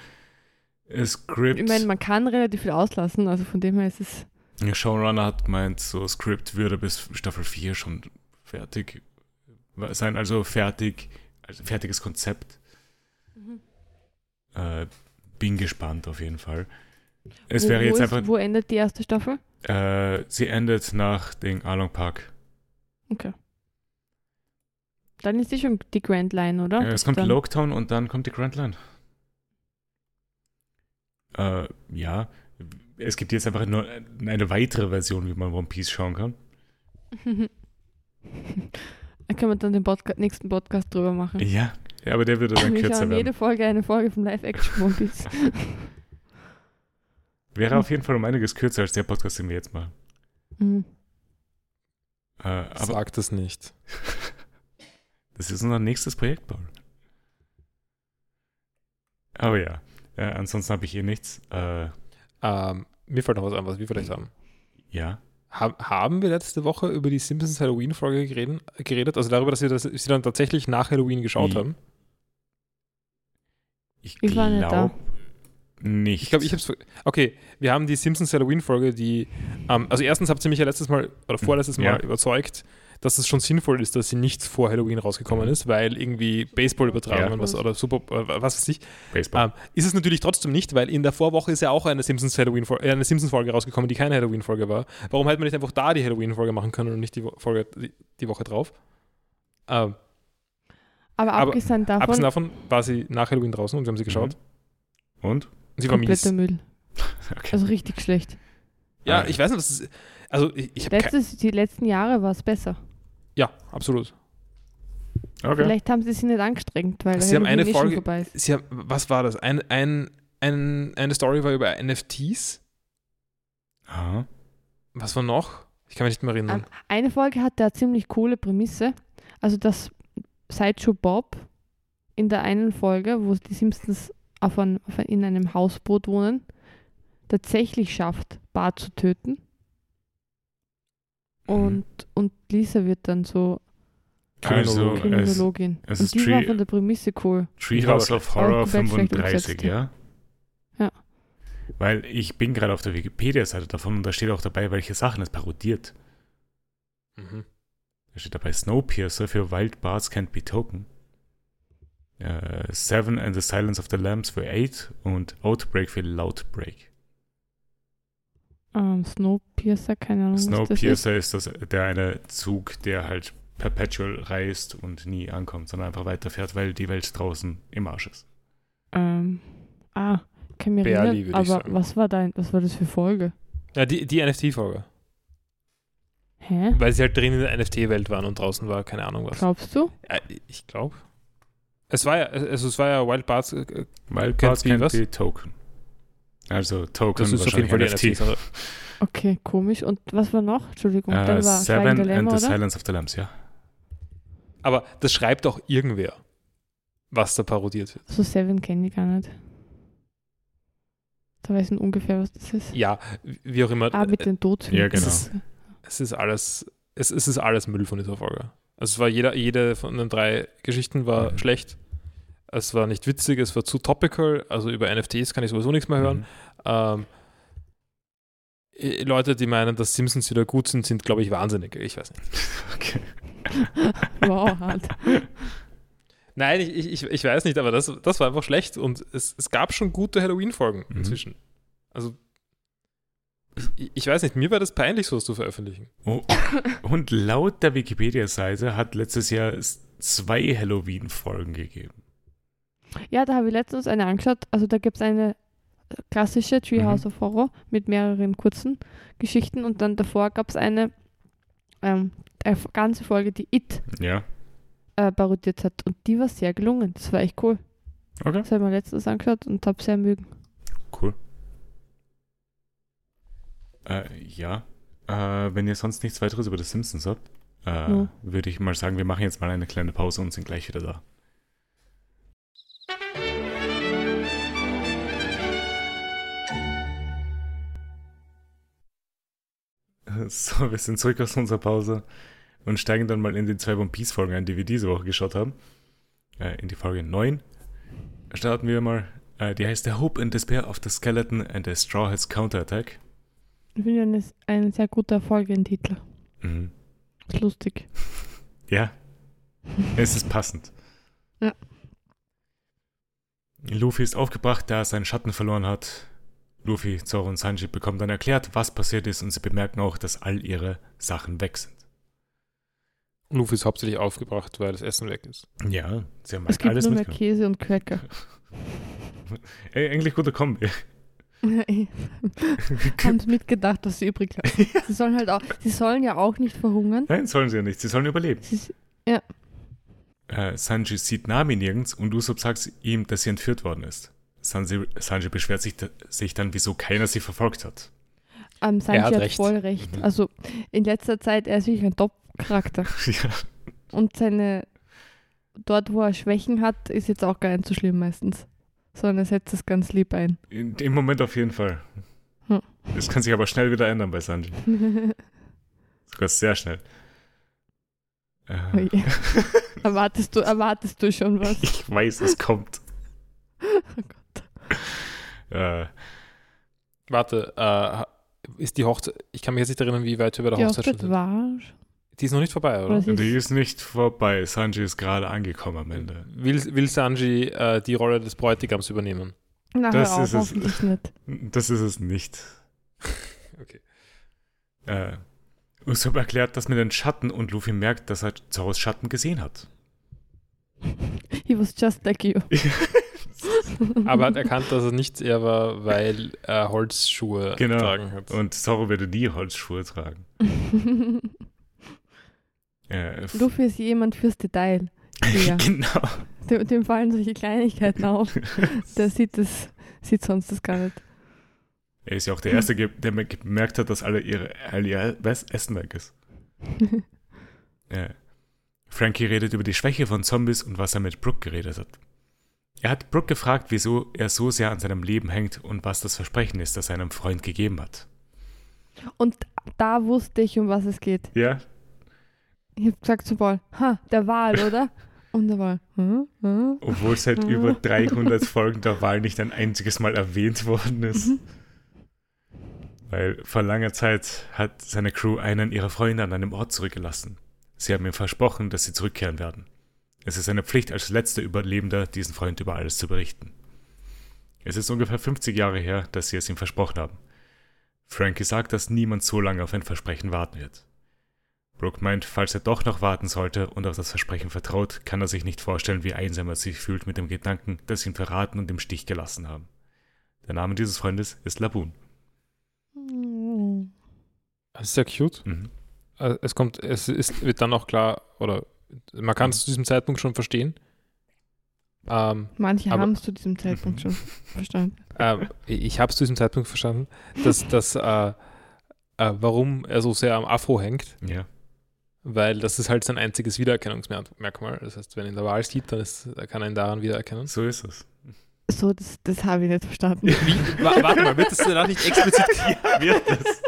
Script. Ich meine, man kann relativ viel auslassen, also von dem her ist es, Der Showrunner hat gemeint, so Script würde bis Staffel 4 schon fertig sein, also fertig, also fertiges Konzept. Äh, bin gespannt auf jeden Fall. Es wo, wäre wo jetzt ist, einfach, Wo endet die erste Staffel? äh, sie endet nach dem Along Park. Okay. Dann ist die schon die Grand Line, oder? Äh, es kommt dann, Loketown und dann kommt die Grand Line. Äh, ja, es gibt jetzt einfach nur eine weitere Version, wie man One Piece schauen kann. da können wir dann den Podca nächsten Podcast drüber machen. Ja, ja aber der würde dann Wir kürzer werden. jede Folge eine Folge vom Live-Action One Piece. Wäre auf jeden Fall um einiges kürzer als der Podcast, den wir jetzt machen. Mhm. Äh, aber Sag das nicht. das ist unser nächstes Projekt, Paul. Aber ja, äh, ansonsten habe ich hier nichts. Äh, Ähm, mir fällt noch was ein, was wir vielleicht haben. ja, Hab, haben wir letzte Woche über die Simpsons Halloween-Folge geredet, geredet? Also darüber, dass wir das, sie dann tatsächlich nach Halloween geschaut Wie? haben? Ich Ich war nicht da. glaube nicht. Ich glaube, ich habe es. Okay, wir haben die Simpsons Halloween-Folge, die. Ähm, also, erstens habt ihr mich ja letztes Mal oder vorletztes Mal Ja. überzeugt, dass es schon sinnvoll ist, dass sie nicht vor Halloween rausgekommen ist, weil irgendwie Baseball-Übertragungen Ja. was, oder Super. Äh, was weiß ich. Baseball. Ähm, ist es natürlich trotzdem nicht, weil in der Vorwoche ist ja auch eine Simpsons Halloween äh, eine Simpsons Folge rausgekommen, die keine Halloween Folge war. Warum hätte man nicht einfach da die Halloween Folge machen können und nicht die Folge die, die Woche drauf? Ähm, Aber Aber abgesehen davon, abgesehen davon war sie nach Halloween draußen und wir haben sie geschaut. Und? Und sie war mies. Müll. Okay. Also richtig schlecht. Ja, Ah. ich weiß nicht, was ist, also ich, ich habe Letztes, die letzten Jahre war es besser. ja, absolut. okay. Vielleicht haben sie sich nicht angestrengt, weil Sie haben eine eh schon Folge- vorbei ist. Sie haben, was war das? Ein, ein, ein, eine Story war über NFTs. Aha. Was war noch? Ich kann mich nicht mehr erinnern. Ähm, eine Folge hatte eine ziemlich coole Prämisse. Also, dass Sideshow Bob in der einen Folge, wo die Simpsons auf ein, auf ein, in einem Hausboot wohnen, tatsächlich schafft, Bart zu töten. Mhm. Und, und Lisa wird dann so Also, es, Kriminologin. es und ist die war Tree- von der Prämisse cool. Treehouse of Horror Auch komplett schlecht 35, umgesetzt, ja? Ja. Weil ich bin gerade auf der Wikipedia-Seite davon und da steht auch dabei, welche Sachen es parodiert. Mhm. Da steht dabei Snowpiercer für Wild Bards Can't Be Token. Äh, Seven and the Silence of the Lambs für Eight und Outbreak für Loudbreak. Ähm, Snowpiercer, keine Ahnung. was das ist. Snowpiercer ist das, der eine Zug, der halt perpetual reist und nie ankommt, sondern einfach weiterfährt, weil die Welt draußen im Arsch ist. Ähm, ah, kann mir Barely, erinnern. würde ich Aber sagen. was war dein, was war das für Folge? Ja, die, die NFT-Folge. Hä? Weil sie halt drin in der NFT-Welt waren und draußen war keine Ahnung was. Glaubst du? Ja, ich glaube. Es war ja, also es war ja Wild Bards, äh, Wild Can't be Can't was? Be Token. Also Token das ist auf jeden Fall die wahrscheinlich NFT. NFT. Okay, komisch. Und was war noch? Entschuldigung, Äh, dann war Seven Schweigen and Dilemma, the oder? Silence of the Lambs, ja. Aber das schreibt auch irgendwer, was da parodiert wird. So Seven kenne ich gar nicht. Da weiß ich ungefähr, was das ist. Ja, wie auch immer. Ah, mit den Todsünden. Ja, genau. Es ist, es ist alles, es, es ist alles Müll von dieser Folge. Also es war jeder, jede von den drei Geschichten war Mhm. schlecht. Es war nicht witzig, es war zu topical. Also über NFTs kann ich sowieso nichts mehr hören. Mhm. Ähm, äh, Leute, die meinen, dass Simpsons wieder gut sind, sind, glaube ich, wahnsinnig. Ich weiß nicht. Okay. Wow, hart. Nein, ich, ich, ich weiß nicht, aber das, das war einfach schlecht. Und es, es gab schon gute Halloween-Folgen Mhm. inzwischen. Also, ich, ich weiß nicht, mir war das peinlich, sowas zu veröffentlichen. Oh. Und laut der Wikipedia-Seite hat letztes Jahr zwei Halloween-Folgen gegeben. Ja, da habe ich letztens eine angeschaut. Also da gibt es eine klassische Treehouse Mhm. of Horror mit mehreren kurzen Geschichten und dann davor gab es eine, ähm, eine ganze Folge, die It Ja. äh, parodiert hat und die war sehr gelungen. Das war echt cool. Okay. Das habe ich mir letztens angeschaut und habe sehr mögen. Cool. Äh, ja. Äh, wenn ihr sonst nichts weiteres über The Simpsons habt, äh, No. würde ich mal sagen, wir machen jetzt mal eine kleine Pause und sind gleich wieder da. So, wir sind zurück aus unserer Pause und steigen dann mal in die zwei One Piece Folgen ein, die wir diese Woche geschaut haben. Äh, in die Folge 9 starten wir mal. Äh, die heißt The Hope and Despair of the Skeleton and the Straw Hats Counterattack. Ich finde eine, ein sehr guter Folgentitel. Mhm. Ist lustig. Ja, es ist passend. Ja. Luffy ist aufgebracht, da er seinen Schatten verloren hat. Luffy, Zoro und Sanji bekommen dann erklärt, was passiert ist und sie bemerken auch, dass all ihre Sachen weg sind. Luffy ist hauptsächlich aufgebracht, weil das Essen weg ist. Ja, sie haben Es halt gibt alles nur mehr. Käse und Cracker. Ey, eigentlich guter Kombi. Haben sie mitgedacht, was sie übrig haben. Sie sollen halt auch, sie sollen ja auch nicht verhungern. Nein, sollen sie ja nicht. Sie sollen überleben. Sie, s- Äh, Sanji sieht Nami nirgends und Usopp sagt ihm, dass sie entführt worden ist. Sanji, Sanji beschwert sich, sich dann, wieso keiner sie verfolgt hat. ähm, Sanji hat hat, recht. voll recht. Mhm. Also in letzter Zeit, er ist wirklich ein Top-Charakter. ja. Und seine, dort wo er Schwächen hat, ist jetzt auch gar nicht so schlimm meistens. Sondern er setzt es ganz lieb ein. In dem Moment auf jeden Fall. Hm. Das kann sich aber schnell wieder ändern bei Sanji. Sogar sehr schnell. Äh, Ui. erwartest, du, erwartest du schon was? ich weiß, es kommt. Oh Gott. Äh, Warte, äh, ist die Hochzeit, ich kann mich jetzt nicht erinnern, wie weit wir bei der Die Hochzeit schon Hochzeit sind. war. Die ist noch nicht vorbei, oder? Sie die ist, ist nicht vorbei. Sanji ist gerade angekommen am Ende. Will, will Sanji äh, die Rolle des Bräutigams übernehmen? nachher das ist es. hoffentlich nicht. Das ist es nicht. Okay. Äh, Usopp erklärt das mit den Schatten und Luffy merkt, dass er Zoros Schatten gesehen hat. He was just like you. Aber er hat erkannt, dass er nicht er war, weil er Holzschuhe Genau. getragen hat. Und Zoro würde nie Holzschuhe tragen. Äh, Luffy ist jemand fürs Detail. Genau. Dem, dem fallen solche Kleinigkeiten auf. Der sieht das, sieht sonst das gar nicht. Er ist ja auch der Erste, der me- gemerkt hat, dass alle ihre, all ihr Essen weg ist. Äh, Frankie redet über die Schwäche von Zombies und was er mit Brooke geredet hat. Er hat Brooke gefragt, wieso er so sehr an seinem Leben hängt und was das Versprechen ist, das er einem Freund gegeben hat. Und da wusste ich, um was es geht. Ja, Ich habe gesagt zu Paul, ha, der Wal, oder? Und der Wal, hm, hm. obwohl seit über 300 Folgen der Wahl nicht ein einziges Mal erwähnt worden ist. Mhm. Weil vor langer Zeit hat seine Crew einen ihrer Freunde an einem Ort zurückgelassen. Sie haben ihm versprochen, dass sie zurückkehren werden. Es ist seine Pflicht als letzter Überlebender, diesen Freund über alles zu berichten. Es ist ungefähr 50 Jahre her, dass sie es ihm versprochen haben. Frankie sagt, dass niemand so lange auf ein Versprechen warten wird. Brooke meint, falls er doch noch warten sollte und auf das Versprechen vertraut, kann er sich nicht vorstellen, wie einsam er sich fühlt mit dem Gedanken, dass sie ihn verraten und im Stich gelassen haben. Der Name dieses Freundes ist Laboon. Das ist sehr cute. Mhm. Äh, Es kommt, es ist, wird dann auch klar, oder man kann es zu diesem Zeitpunkt schon verstehen. Ähm, Manche haben es zu diesem Zeitpunkt schon verstanden. äh, ich habe es zu diesem Zeitpunkt verstanden, dass, dass äh, äh, warum er so sehr am Afro hängt, Ja. Weil das ist halt sein einziges Wiedererkennungsmerkmal. Das heißt, wenn er in der Wahl sieht, dann ist, kann er ihn daran wiedererkennen. So ist es. So, das, das habe ich nicht verstanden. Wie, wa- warte mal, wird das danach nicht explizit Wird das?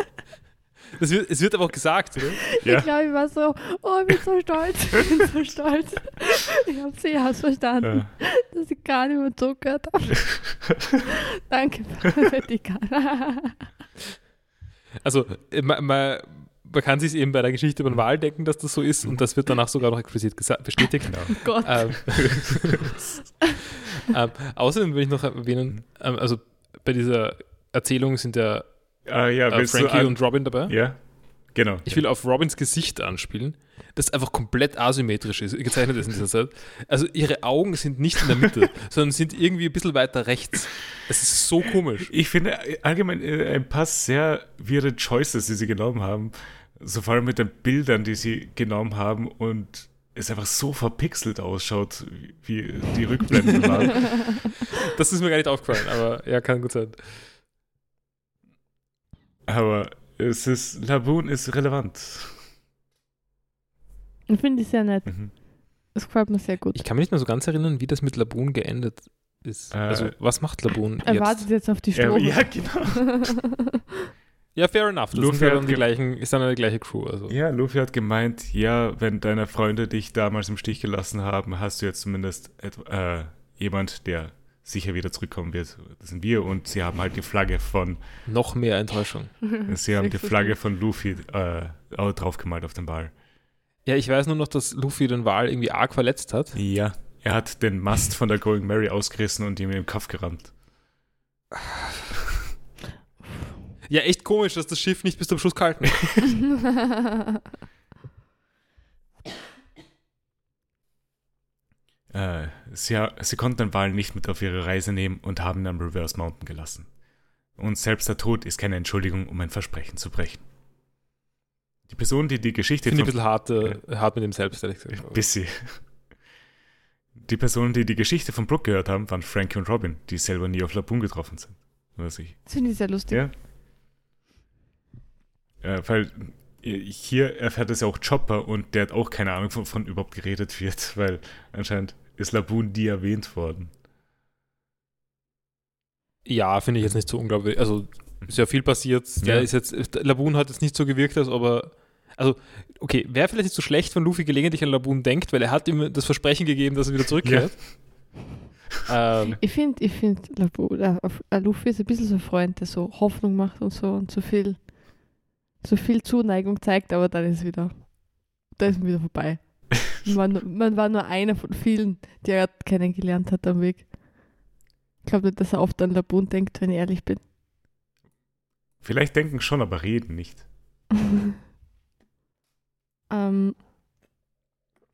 das wird, Es wird aber auch gesagt, oder? Ja. Ich glaube, ich war so, oh, ich bin so stolz, ich bin so stolz. Ich habe sie erst verstanden, Äh, dass ich gar nicht mehr zugehört habe. Danke für die Karte. Also, äh, man, man, man kann sich eben bei der Geschichte über den Wahl denken, dass das so ist und das wird danach sogar noch explizit bestätigt. genau. Oh Gott. ähm, ähm, außerdem will ich noch erwähnen, ähm, also bei dieser Erzählung sind ja Ah, ja, äh, willst du Frankie an- und Robin dabei. Ja, genau. Ich will auf Robins Gesicht anspielen, das einfach komplett asymmetrisch ist, gezeichnet ist in dieser Zeit. Also ihre Augen sind nicht in der Mitte, sondern sind irgendwie ein bisschen weiter rechts. Es ist so komisch. Ich finde äh, allgemein äh, ein paar sehr wirre Choices, die sie genommen haben. So vor allem mit den Bildern, die sie genommen haben und es einfach so verpixelt ausschaut, wie die Rückblenden waren. Das ist mir gar nicht aufgefallen, aber ja, kann gut sein. Aber es ist, Laboon ist relevant. Ich finde ich sehr nett. Mhm. Das gefällt mir sehr gut. Ich kann mich nicht mehr so ganz erinnern, wie das mit Laboon geendet ist. Äh, also, was macht Laboon er jetzt? wartet jetzt auf die Strophe. ja, genau. Ja, fair enough. Das Luffy sind ja hat dann die gleichen, ist dann eine gleiche Crew. Also. Ja, Luffy hat gemeint, ja, wenn deine Freunde dich damals im Stich gelassen haben, hast du jetzt zumindest äh, jemand, der sicher wieder zurückkommen wird. Das sind wir und sie haben halt die Flagge von, Noch mehr Enttäuschung. sie haben die Flagge von Luffy äh, draufgemalt auf den Ball. Ja, ich weiß nur noch, dass Luffy den Wal irgendwie arg verletzt hat. Ja, er hat den Mast von der Going Mary ausgerissen und ihm in den Kopf gerammt. Ja, echt komisch, dass das Schiff nicht bis zum Schluss gehalten hat. Äh, sie, sie konnten den Wal nicht mit auf ihre Reise nehmen und haben ihn am Reverse Mountain gelassen. Und selbst der Tod ist keine Entschuldigung, um ein Versprechen zu brechen. Die Person, die die Geschichte Finde ich ein von bisschen hart, äh, hart mit dem selbst, ehrlich gesagt. Bisschen. Die Personen, die die Geschichte von Brooke gehört haben, waren Frankie und Robin, die selber nie auf Laboon getroffen sind. Was ich. Das finde ich sehr lustig. Ja. Ja, weil äh, hier erfährt es ja auch Chopper und der hat auch keine Ahnung, wovon überhaupt geredet wird, weil anscheinend ist Laboon nie erwähnt worden. Ja, finde ich jetzt nicht so unglaublich. Also, ist ja viel passiert. Der Ja. ist jetzt, Laboon hat jetzt nicht so gewirkt, als ob er. Also, okay, wäre vielleicht nicht so schlecht, wenn Luffy gelegentlich an Laboon denkt, weil er hat ihm das Versprechen gegeben, dass er wieder zurückkehrt. Ähm, Ich finde, ich äh, auf- äh, Luffy ist ein bisschen so ein Freund, der so Hoffnung macht und so und so viel, so viel Zuneigung zeigt, aber dann ist wieder, da ist wieder vorbei. Man, man war nur einer von vielen, die er kennengelernt hat am Weg. Ich glaube nicht, dass er oft an Labun denkt, wenn ich ehrlich bin. Vielleicht denken schon, aber reden nicht. ähm,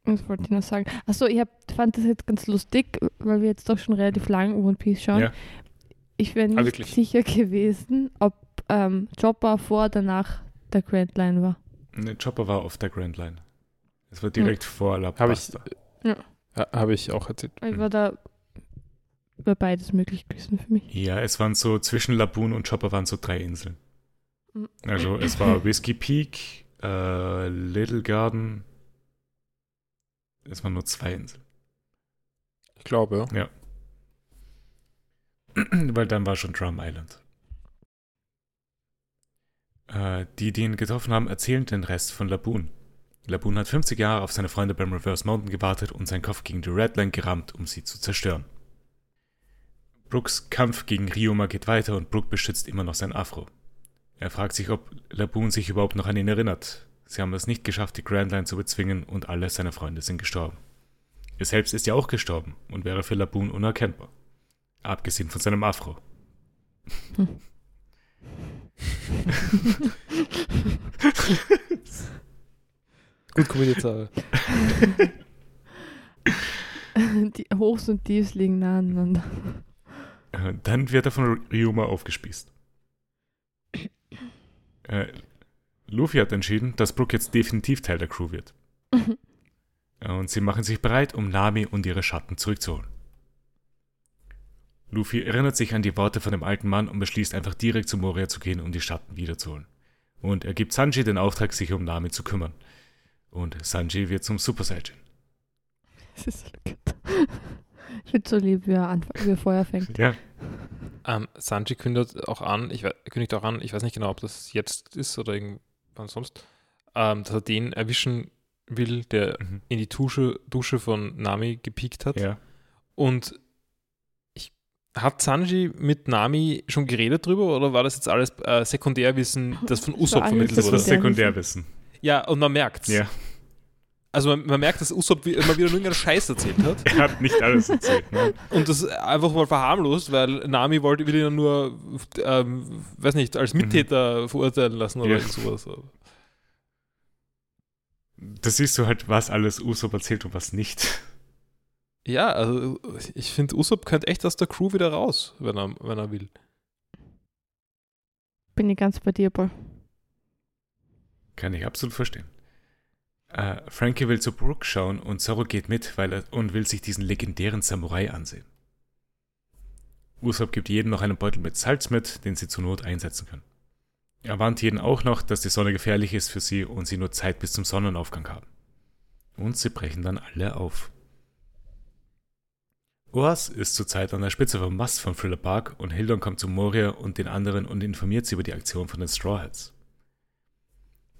was wollte ich noch sagen? Achso, ich hab, fand das jetzt ganz lustig, weil wir jetzt doch schon relativ lang One Piece schauen. Ja. Ich wäre Ah, nicht wirklich? sicher gewesen, ob ähm, Chopper vor oder nach der Grand Line war. Ne, Chopper war auf der Grand Line. Es war direkt vor La Habe ich, Pasta. ja, habe ich auch erzählt. Ich war da wäre beides möglich gewesen für mich. Ja, es waren so, zwischen Laboon und Chopper waren so drei Inseln. Mhm. Also es war Whiskey Peak, äh, Little Garden. Es waren nur zwei Inseln. Ich glaube, ja. Weil dann war schon Drum Island. Äh, die, die ihn getroffen haben, erzählen den Rest von Laboon. Laboon hat 50 Jahre auf seine Freunde beim Reverse Mountain gewartet und seinen Kopf gegen die Redline gerammt, um sie zu zerstören. Brooks Kampf gegen Ryoma geht weiter und Brook beschützt immer noch sein Afro. Er fragt sich, ob Laboon sich überhaupt noch an ihn erinnert. Sie haben es nicht geschafft, die Grand Line zu bezwingen und alle seine Freunde sind gestorben. Er selbst ist ja auch gestorben und wäre für Laboon unerkennbar. Abgesehen von seinem Afro. Gut kombiniert. Die Hochs und Tiefs liegen nah aneinander. Äh, Dann wird er von Ryuma aufgespießt. Äh, Luffy hat entschieden, dass Brook jetzt definitiv Teil der Crew wird. Und sie machen sich bereit, um Nami und ihre Schatten zurückzuholen. Luffy erinnert sich an die Worte von dem alten Mann und beschließt einfach direkt zu Moria zu gehen, um die Schatten wiederzuholen. Und er gibt Sanji den Auftrag, sich um Nami zu kümmern. Und Sanji wird zum Super Saiyan. Das ist so gut. Ich finde so lieb, wie er, anf- wie er Feuer fängt. Ja. Ähm, Sanji kündigt auch an, ich, we- kündigt auch an, ich weiß nicht genau, ob das jetzt ist oder irgendwann sonst, ähm, dass er den erwischen will, der Mhm. in die Dusche, Dusche von Nami gepiekt hat. Ja. Und hat Sanji mit Nami schon geredet drüber oder war das jetzt alles äh, Sekundärwissen, das von Das Usopp vermittelt Das war wurde? Sekundärwissen. Ja, und man merkt's. Ja. Also man, man merkt, dass Usopp wie- immer wieder nur irgendeinen Scheiß erzählt hat Er hat nicht alles erzählt. Ne? und das einfach mal verharmlost, weil Nami wollte, ja nur, ähm, weiß nicht, als Mittäter verurteilen lassen oder Ja. sowas. Da siehst du halt, was alles Usopp erzählt und was nicht. Ja, also ich finde, Usopp könnte echt aus der Crew wieder raus, wenn er, wenn er will. Bin ich ganz bei dir, Paul. Kann ich absolut verstehen. Äh, Frankie will zu Brooke schauen und Zorro geht mit weil er, und will sich diesen legendären Samurai ansehen. Usopp gibt jedem noch einen Beutel mit Salz mit, den sie zur Not einsetzen können. Er warnt jeden auch noch, dass die Sonne gefährlich ist für sie und sie nur Zeit bis zum Sonnenaufgang haben. Und sie brechen dann alle auf. Oas ist zurzeit an der Spitze vom Mast von Thriller Bark und Hildon kommt zu Moria und den anderen und informiert sie über die Aktion von den Straw Hats.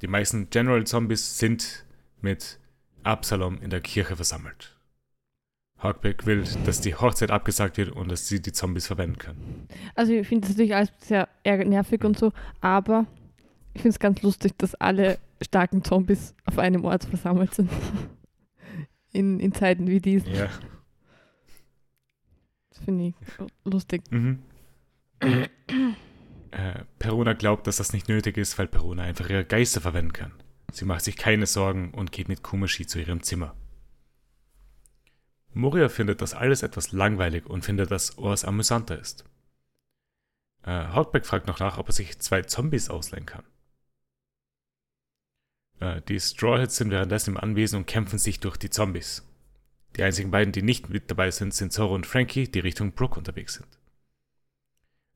Die meisten General Zombies sind mit Absalom in der Kirche versammelt. Hawkback will, dass die Hochzeit abgesagt wird und dass sie die Zombies verwenden können. Also ich finde das natürlich alles sehr nervig und so, aber ich finde es ganz lustig, dass alle starken Zombies auf einem Ort versammelt sind. In, in Zeiten wie diesen. Ja. Finde ich lustig. Mhm. äh, Perona glaubt, dass das nicht nötig ist, weil Perona einfach ihre Geister verwenden kann. Sie macht sich keine Sorgen und geht mit Kumashi zu ihrem Zimmer. Moria findet das alles etwas langweilig und findet, dass Oas amüsanter ist. Äh, Hawkback fragt noch nach, ob er sich zwei Zombies ausleihen kann. Äh, die Straw Hats sind währenddessen im Anwesen und kämpfen sich durch die Zombies. Die einzigen beiden, die nicht mit dabei sind, sind Zoro und Frankie, die Richtung Brook unterwegs sind.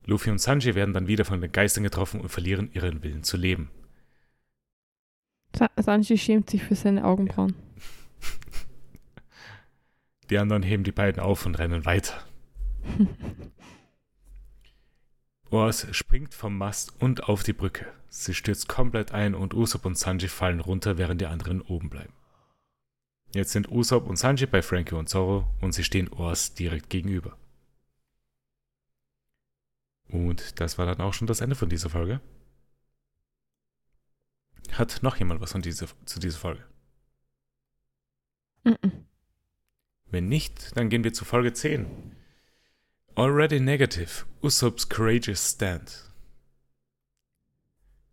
Luffy und Sanji werden dann wieder von den Geistern getroffen und verlieren ihren Willen zu leben. Sa Sanji schämt sich für seine Augenbrauen. Die anderen heben die beiden auf und rennen weiter. Oas springt vom Mast und auf die Brücke. Sie stürzt komplett ein und Usopp und Sanji fallen runter, während die anderen oben bleiben. Jetzt sind Usopp und Sanji bei Frankie und Zorro und sie stehen Oas direkt gegenüber. Und das war dann auch schon das Ende von dieser Folge. Hat noch jemand was von dieser, zu dieser Folge? Mhm. Wenn nicht, dann gehen wir zu Folge 10. Already Negative, Usopp's Courageous Stand.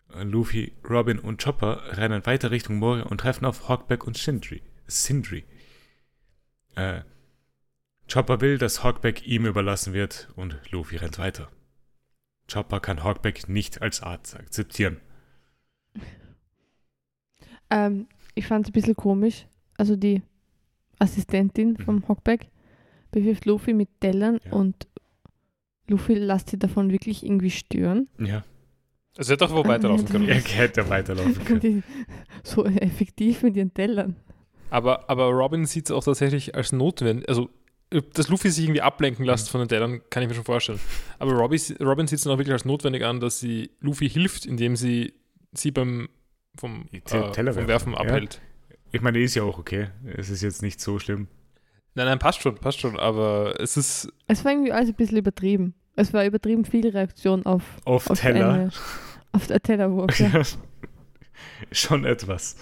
Luffy, Robin und Chopper rennen weiter Richtung Moria und treffen auf Hawkback und Sindri. Sindri. Äh, Chopper will, dass Hawkback ihm überlassen wird und Luffy rennt weiter. Chopper kann Hawkback nicht als Arzt akzeptieren. Ähm, ich fand es ein bisschen komisch. Also die Assistentin Mhm. vom Hockback bewirft Luffy mit Tellern Ja. und Luffy lässt sie davon wirklich irgendwie stören. Ja, Also hätte auch wo weiterlaufen können. er hätte weiterlaufen können. so effektiv mit ihren Tellern. Aber, aber Robin sieht es auch tatsächlich als notwendig. Also, dass Luffy sich irgendwie ablenken lässt von den Tellern, kann ich mir schon vorstellen. Aber Robin, Robin sieht es dann auch wirklich als notwendig an, dass sie Luffy hilft, indem sie sie beim vom, äh, vom werfen, Werfen ja. abhält. Ich meine, ist ja auch okay. Es ist jetzt nicht so schlimm. Nein, nein, passt schon, passt schon. Aber es ist, Es war irgendwie alles ein bisschen übertrieben. Es war übertrieben viel Reaktion auf, Auf, auf, Teller. eine, auf der Tellerwurf. Ja. Ja. Schon etwas.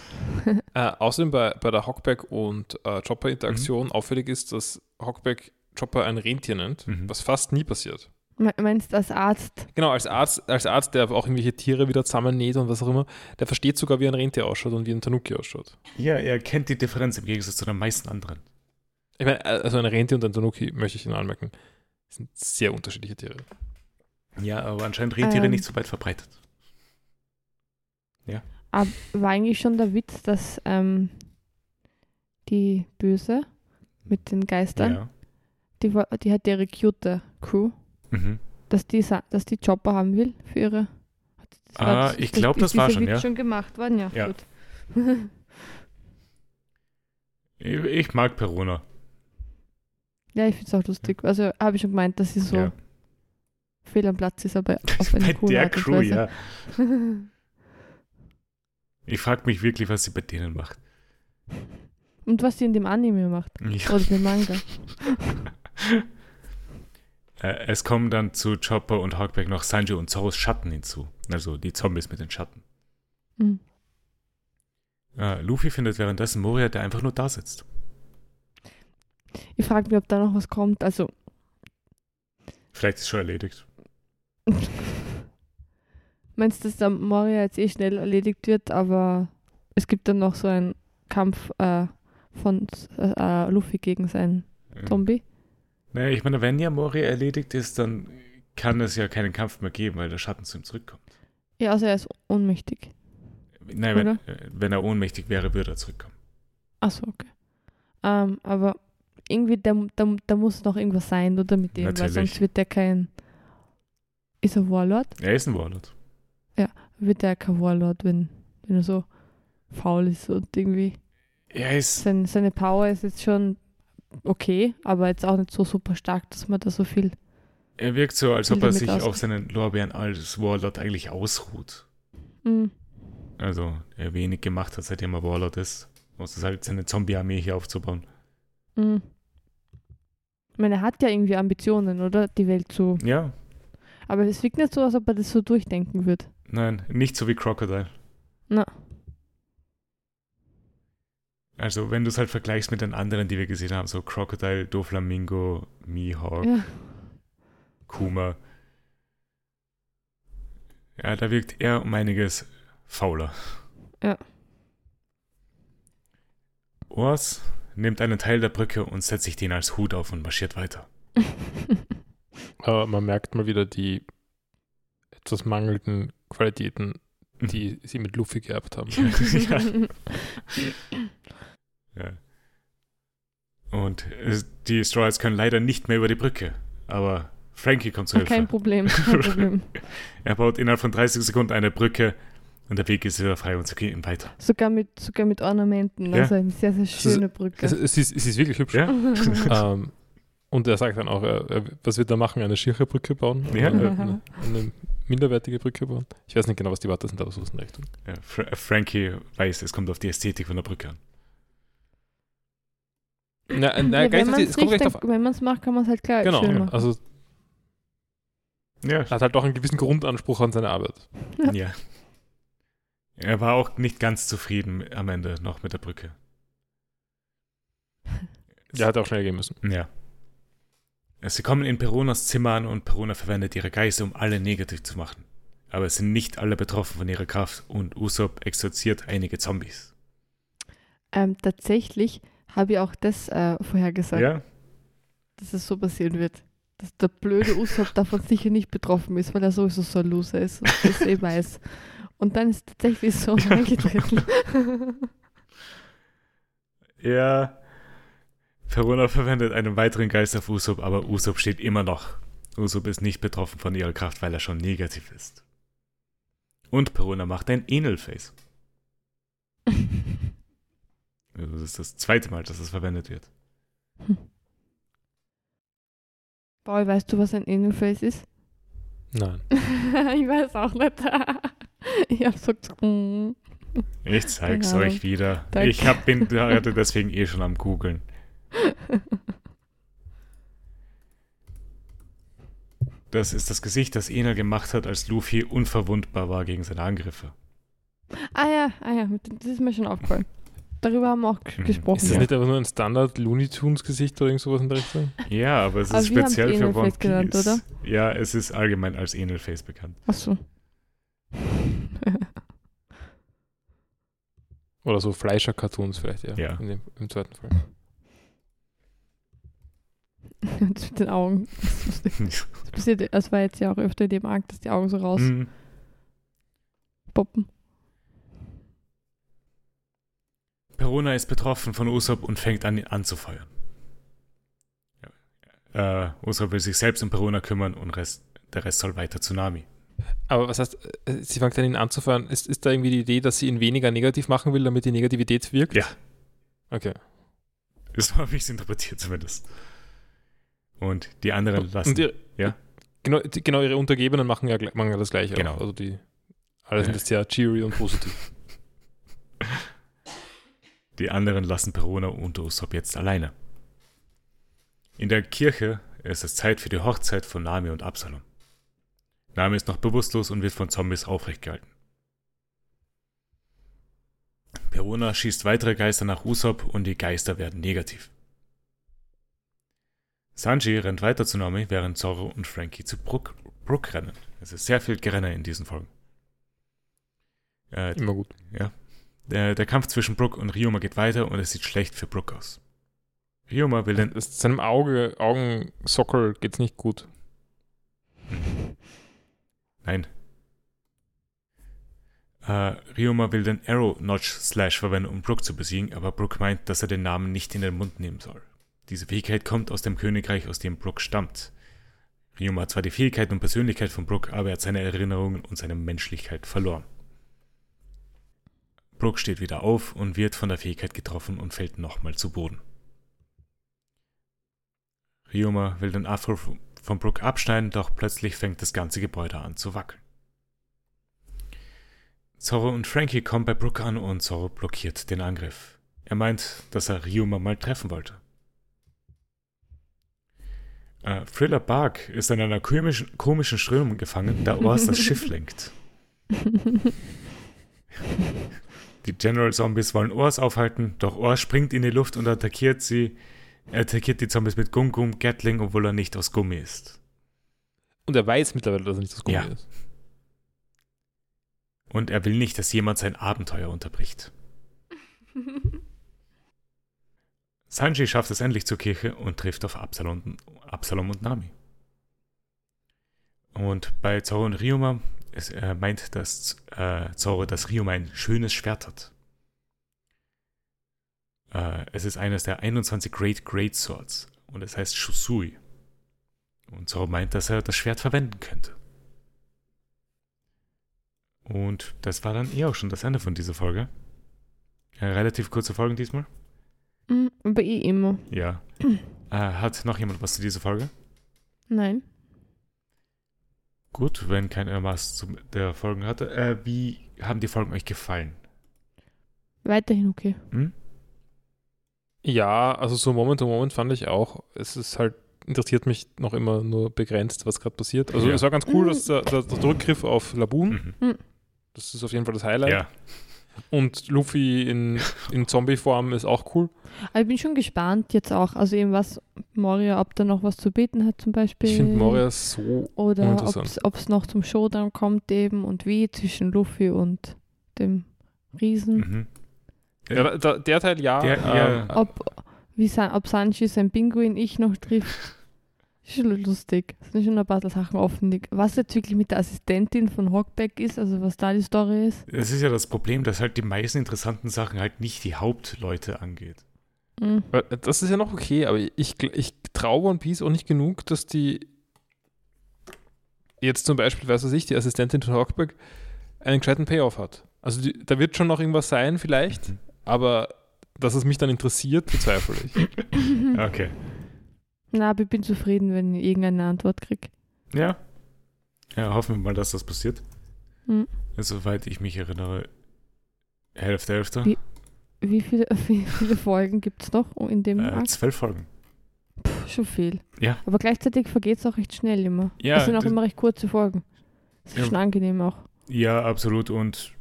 Äh, außerdem bei, bei der Hockback und äh, Mhm. Chopper-Interaktion auffällig ist, dass Hockback Chopper ein Rentier nennt, Mhm. was fast nie passiert. Me- Meinst du als Arzt? Genau, als Arzt, als Arzt, der auch irgendwelche Tiere wieder zusammennäht und was auch immer, der versteht sogar, wie ein Rentier ausschaut und wie ein Tanuki ausschaut. Ja, er kennt die Differenz im Gegensatz zu den meisten anderen. Ich meine, also ein Rentier und ein Tanuki, möchte ich Ihnen anmerken, sind sehr unterschiedliche Tiere. Ja, aber anscheinend Rentiere Ähm. nicht so weit verbreitet. Aber war eigentlich schon der Witz, dass ähm, die Böse mit den Geistern, Ja. die, die hat ihre cute Crew, Mhm. dass die, dass die Chopper haben will für ihre. Das Ah, das- ich glaub, ist das war schon, Witz ja. schon gemacht worden, ja. Ja. Gut. Ich, ich mag Perona. Ja, ich finde es auch lustig. Also habe ich schon gemeint, dass sie so Ja. fehl am Platz ist, aber auf eine Bei coole der Art und Crew, Weise. ja. Ich frage mich wirklich, was sie bei denen macht. Und was sie in dem Anime macht. Ja. Oder dem Manga. Äh, es kommen dann zu Chopper und Hawkback noch Sanji und Zoros Schatten hinzu. Also die Zombies mit den Schatten. Mhm. Äh, Luffy findet währenddessen Moria, der einfach nur da sitzt. Ich frage mich, ob da noch was kommt. Also, Vielleicht ist schon erledigt. meinst du, dass der Moria jetzt eh schnell erledigt wird, aber es gibt dann noch so einen Kampf äh, von äh, Luffy gegen seinen Äh, Zombie? Naja, ich meine, wenn ja Moria erledigt ist, dann kann es ja keinen Kampf mehr geben, weil der Schatten zu ihm zurückkommt. Ja, also er ist ohnmächtig. Nein, wenn, äh, wenn er ohnmächtig wäre, würde er zurückkommen. Achso, okay. Ähm, aber irgendwie, da, da, da muss noch irgendwas sein, oder mit dem, weil Natürlich. sonst wird der kein. Ist er Warlord? Er ist ein Warlord. Wird der kein Warlord, wenn, wenn er so faul ist und irgendwie. Er ist. Sein, seine Power ist jetzt schon okay, aber jetzt auch nicht so super stark, dass man da so viel. Er wirkt so, als ob er sich auf seinen Lorbeeren als Warlord eigentlich ausruht. Mm, Also, er wenig gemacht hat, seitdem er Warlord ist. Muss es halt seine Zombie-Armee hier aufzubauen. mm. Ich meine, er hat ja irgendwie Ambitionen, oder? Die Welt zu. Ja, Aber es wirkt nicht so, als ob er das so durchdenken wird. Nein, nicht so wie Crocodile. Na. Also, wenn du es halt vergleichst mit den anderen, die wir gesehen haben, so Crocodile, Doflamingo, Mihawk, Ja. Kuma. Ja, da wirkt er um einiges fauler. Ja. Ors nimmt einen Teil der Brücke und setzt sich den als Hut auf und marschiert weiter. Aber man merkt mal wieder die etwas mangelnden Qualitäten, die sie mit Luffy geerbt haben. ja. Ja. Und äh, die Straws können leider nicht mehr über die Brücke. Aber Frankie kommt zu Kein Hilfe. Problem, kein Problem. Er baut innerhalb von 30 Sekunden eine Brücke und der Weg ist wieder frei und sie gehen weiter. Sogar mit, sogar mit Ornamenten. Ja. Also eine sehr, sehr schöne Brücke. Es, es, ist, es ist wirklich hübsch. Ja? Ähm, und er sagt dann auch, er, er, was wird er machen? Eine schiere Brücke bauen? Ja. Oder Eine, eine minderwertige Brücke bauen? Ich weiß nicht genau, was die Worte sind, aber so ist in der Richtung. Ja, Fra Frankie weiß, es kommt auf die Ästhetik von der Brücke an. Na, ja, na, gar wenn man es macht, kann man es halt klar Genau, schön machen. also Ja. er hat halt auch einen gewissen Grundanspruch an seine Arbeit. ja. Er war auch nicht ganz zufrieden am Ende noch mit der Brücke. Der hat auch schnell gehen müssen. Ja. Sie kommen in Peronas Zimmer an und Perona verwendet ihre Geister, um alle negativ zu machen. Aber es sind nicht alle betroffen von ihrer Kraft und Usopp exorziert einige Zombies. ähm, tatsächlich habe ich auch das äh, vorhergesagt, Ja? dass es so passieren wird. Dass der blöde Usopp davon sicher nicht betroffen ist, weil er sowieso so ein Loser ist und das eh weiß. Und dann ist tatsächlich so eingetreten. Ja. Perona verwendet einen weiteren Geist auf Usopp, aber Usopp steht immer noch. Usopp ist nicht betroffen von ihrer Kraft, weil er schon negativ ist. Und Perona macht ein Enel-Face. Also das ist das zweite Mal, dass es verwendet wird. Paul, weißt du, was ein Anal-Face ist? Nein. ich weiß auch nicht. ich habe so gesagt. Ich zeig's Keine euch wieder. Danke. Ich hab, bin gerade deswegen eh schon am googeln. Das ist das Gesicht, das Enel gemacht hat, als Luffy unverwundbar war gegen seine Angriffe. Ah ja, ah ja, das ist mir schon aufgefallen. Darüber haben wir auch ges- Mhm. gesprochen. Ist das ja. nicht aber nur ein Standard Looney Tunes Gesicht oder irgend sowas in der Richtung? Ja, aber es Aber ist speziell für One Enel-Face genannt, Piece. oder? Ja, es ist allgemein als Enel-Face bekannt. Achso. Oder so Fleischer-Cartoons vielleicht, ja. Ja. In dem, Im zweiten Fall. Das mit den Augen. Das, das, passiert, das war jetzt ja auch öfter in dem Arc, dass die Augen so rauspoppen. Mhm. Perona ist betroffen von Usopp und fängt an, ihn anzufeuern. Ja. Äh, Usopp will sich selbst um Perona kümmern und Rest, der Rest soll weiter zu Nami. Aber was heißt, äh, sie fängt an ihn anzufeuern? Ist, ist da irgendwie die Idee, dass sie ihn weniger negativ machen will, damit die Negativität wirkt? Ja. Okay. So habe ich es interpretiert zumindest. Und die anderen lassen. Und ihre, ja? Genau, die, genau, ihre Untergebenen machen ja, machen ja das Gleiche. Genau. Auch. Also die, alle sind Ja. jetzt sehr cheery und positiv. Die anderen lassen Perona und Usopp jetzt alleine. In der Kirche ist es Zeit für die Hochzeit von Nami und Absalom. Nami ist noch bewusstlos und wird von Zombies aufrecht gehalten. Perona schießt weitere Geister nach Usopp und die Geister werden negativ. Sanji rennt weiter zu Nami, während Zoro und Frankie zu Brook, Brook rennen. Es ist sehr viel Gerenne in diesen Folgen. Äh, Immer gut. der, der Kampf zwischen Brook und Ryoma geht weiter und es sieht schlecht für Brook aus. Ryoma will den. Das, seinem Auge, Augensockel geht's nicht gut. Nein. Äh, Ryoma will den Arrow Notch Slash verwenden, um Brook zu besiegen, aber Brook meint, dass er den Namen nicht in den Mund nehmen soll. Diese Fähigkeit kommt aus dem Königreich, aus dem Brook stammt. Ryoma hat zwar die Fähigkeit und Persönlichkeit von Brook, aber er hat seine Erinnerungen und seine Menschlichkeit verloren. Brook steht wieder auf und wird von der Fähigkeit getroffen und fällt nochmal zu Boden. Ryoma will den Afro von Brook abschneiden, doch plötzlich fängt das ganze Gebäude an zu wackeln. Zorro und Frankie kommen bei Brook an und Zorro blockiert den Angriff. Er meint, dass er Ryoma mal treffen wollte. Äh, Thriller Bark ist in einer komischen, komischen Strömung gefangen, da Ors das Schiff lenkt. Die General Zombies wollen Ors aufhalten, doch Ors springt in die Luft und attackiert sie. Er attackiert die Zombies mit Gum Gum Gatling, obwohl er nicht aus Gummi ist. Und er weiß mittlerweile, dass er nicht das Gummi Ja. ist. Und er will nicht, dass jemand sein Abenteuer unterbricht. Sanji schafft es endlich zur Kirche und trifft auf Absalom, Absalom und Nami. Und bei Zoro und Ryoma ist, er meint, dass äh, Zoro, dass Ryoma ein schönes Schwert hat. Äh, es ist eines der 21 Great Great Swords und es heißt Shusui. Und Zoro meint, dass er das Schwert verwenden könnte. Und das war dann eh auch schon das Ende von dieser Folge. Äh, relativ kurze Folgen diesmal. Mm, Aber immer. Ja. Äh, hat noch jemand was zu dieser Folge? Nein. Gut, wenn keiner was zu der Folgen hatte. Äh, wie haben die Folgen euch gefallen? Weiterhin okay. Hm? Ja, also so Moment to Moment fand ich auch. Es ist halt, interessiert mich noch immer nur begrenzt, was gerade passiert. Also Ja. es war ganz cool, Mhm. dass der, der, der Rückgriff auf Laboon, Mhm. das ist auf jeden Fall das Highlight. Ja. Und Luffy in, in Zombie-Form ist auch cool. Aber ich bin schon gespannt jetzt auch. Also eben was Moria, ob da noch was zu beten hat zum Beispiel. Ich finde Moria so. Oder ob es noch zum Showdown kommt eben und wie zwischen Luffy und dem Riesen. Mhm. Ja, der, der Teil ja. Der- ähm, ja. Ob, wie, ob Sanji sein Pinguin ich noch trifft. Ist schon lustig. Es sind schon ein paar Sachen offen. Was jetzt wirklich mit der Assistentin von Hawkback ist, also was da die Story ist. Es ist ja das Problem, dass halt die meisten interessanten Sachen halt nicht die Hauptleute angeht. Mhm. Das ist ja noch okay, aber ich, ich traue One Piece auch nicht genug, dass die jetzt zum Beispiel, weiß was ich, die Assistentin von Hawkback einen gescheiten Payoff hat. Also die, da wird schon noch irgendwas sein vielleicht, Mhm. aber dass es mich dann interessiert, bezweifle ich. Okay. Na, aber ich bin zufrieden, wenn ich irgendeine Antwort kriege. Ja. Ja, hoffen wir mal, dass das passiert. Mhm. Soweit ich mich erinnere, Hälfte, Hälfte. Wie- Wie viele, wie viele Folgen gibt es noch in dem Äh, Arc? zwölf Folgen. Puh, schon viel. Ja. Aber gleichzeitig vergeht es auch recht schnell immer. Ja, es sind auch immer recht kurze Folgen. Das ist Ja. schon angenehm auch. Ja, absolut. Und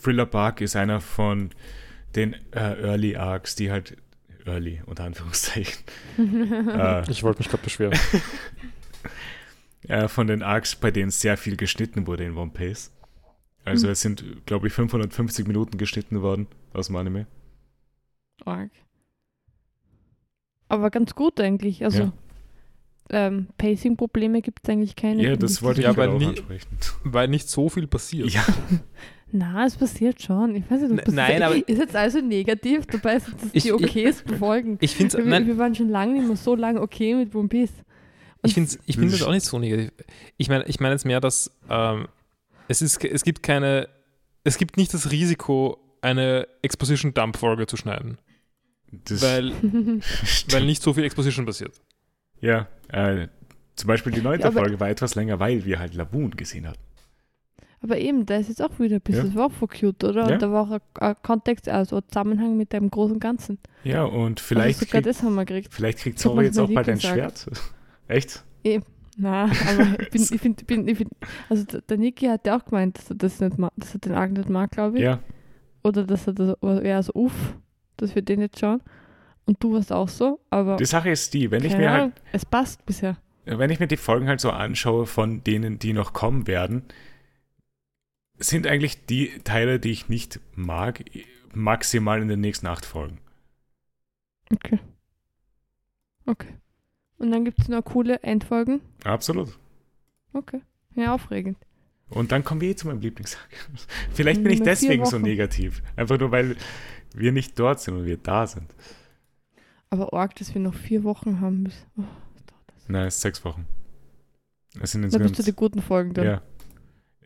Thriller Bark ist einer von den äh, Early Arcs, die halt Early, unter Anführungszeichen, äh, Ich wollte mich gerade beschweren. äh, von den Arcs, bei denen sehr viel geschnitten wurde in One Piece. Also Mhm. es sind, glaube ich, 550 Minuten geschnitten worden aus dem Anime. Arg. Aber ganz gut eigentlich. Also Ja. ähm, Pacing-Probleme gibt es eigentlich keine. Ja, das wollte ich nie- ansprechen. Weil nicht so viel passiert. Ja, Na, es passiert schon. Ich weiß nicht, ob das nein, aber- ist jetzt also negativ, dabei sind das Ich- die ich- okaysten Folgen. Ich finde Wir, wir waren schon lange nicht mehr so lange okay mit One Piece. Und Ich finde ich find das auch nicht so negativ. Ich meine ich mein jetzt mehr, dass ähm, es, ist, es gibt keine, es gibt nicht das Risiko, eine Exposition-Dump-Folge zu schneiden. Das, weil, weil nicht so viel Exposition passiert. ja, äh, zum Beispiel die neunte Ja, Folge war etwas länger, weil wir halt Laboon gesehen hatten. Aber eben, da ist jetzt auch wieder ein bisschen, Ja. das war auch voll cute, oder? Ja. Und da war auch ein, ein Kontext, also ein Zusammenhang mit dem großen Ganzen. Ja, und vielleicht, also sogar krieg, das haben wir gekriegt. vielleicht kriegt Zora jetzt auch bald ein Schwert. Echt? Na, aber ich bin, ich finde, bin, ich find, also der, Niki hat ja auch gemeint, dass er das nicht mag, dass er den Arc nicht mag, glaube ich. Ja, Oder dass er das eher so, uff, dass wir den jetzt schauen. Und du warst auch so, aber die Sache ist die, wenn ich mir halt Ahnung, es passt bisher. wenn ich mir die Folgen halt so anschaue von denen, die noch kommen werden, sind eigentlich die Teile, die ich nicht mag, maximal in den nächsten acht Folgen. Okay. Okay. Und dann gibt es noch coole Endfolgen. Absolut. Okay. Ja, aufregend. Und dann kommen wir eh zu meinem Lieblingssack. Vielleicht bin ich deswegen so negativ. Einfach nur, weil wir nicht dort sind und wir da sind. Aber arg, dass wir noch vier Wochen haben. Bis, oh? Nein, es ist sechs Wochen. Es sind Da bist du insgesamt. die guten Folgen dann. Ja.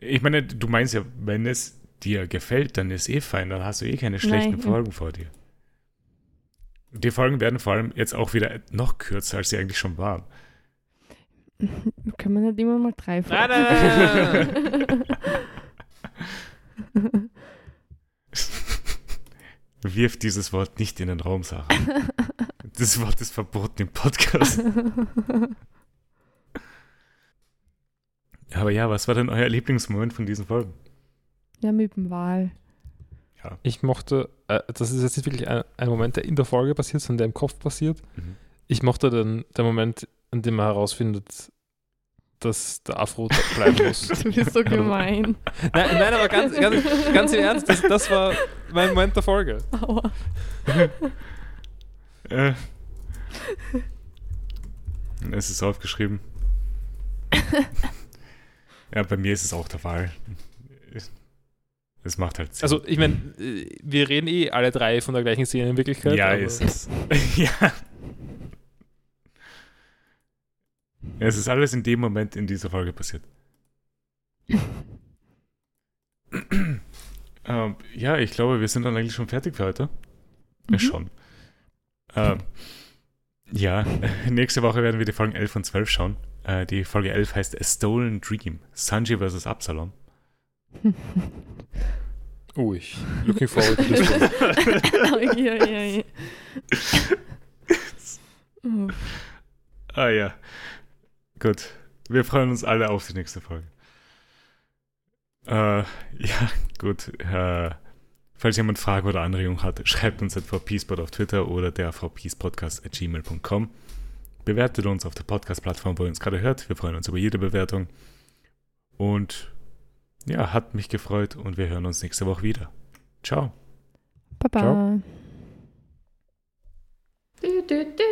Ich meine, du meinst ja, wenn es dir gefällt, dann ist eh fein, dann hast du eh keine schlechten Nein. Folgen vor dir. Die Folgen werden vor allem jetzt auch wieder noch kürzer, als sie eigentlich schon waren. Können wir nicht immer mal drei Nein, Folgen? nein, nein, nein, Wirf dieses Wort nicht in den Raum, Sarah. Das Wort ist verboten im Podcast. Aber ja, was war denn euer Lieblingsmoment von diesen Folgen? ja, mit dem Wahl. Ich mochte, äh, das ist jetzt nicht wirklich ein, ein Moment, der in der Folge passiert, sondern der im Kopf passiert. Mhm. Ich mochte den, den Moment, an dem man herausfindet, dass der Afro da bleiben muss. Du bist so gemein. nein, nein, aber ganz, ganz, ganz im Ernst, das, das war mein Moment der Folge. Aua. Äh. Es ist aufgeschrieben. ja, bei mir ist es auch der Fall. Es macht halt Sinn. Also, ich meine, äh, wir reden eh alle drei von der gleichen Szene in Wirklichkeit. ja, ist es. ja. Es ist alles in dem Moment in dieser Folge passiert. ähm, ja, ich glaube, wir sind dann eigentlich schon fertig für heute. Ja, Mhm. schon. Ähm, ja, nächste Woche werden wir die Folgen 11 und 12 schauen. Äh, die Folge 11 heißt A Stolen Dream. Sanji vs. Absalom. Ui, looking forward to this one. ja, ja, ja. Oh. Ah ja. Gut. Wir freuen uns alle auf die nächste Folge. Äh, ja, gut. Äh, falls jemand Fragen oder Anregungen hat, schreibt uns at vpspot auf Twitter oder der vpspodcast at gmail.com. Bewertet uns auf der Podcast-Plattform, wo ihr uns gerade hört. Wir freuen uns über jede Bewertung. Und ja, hat mich gefreut und wir hören uns nächste Woche wieder. Ciao. Baba. Ciao. Du, du, du,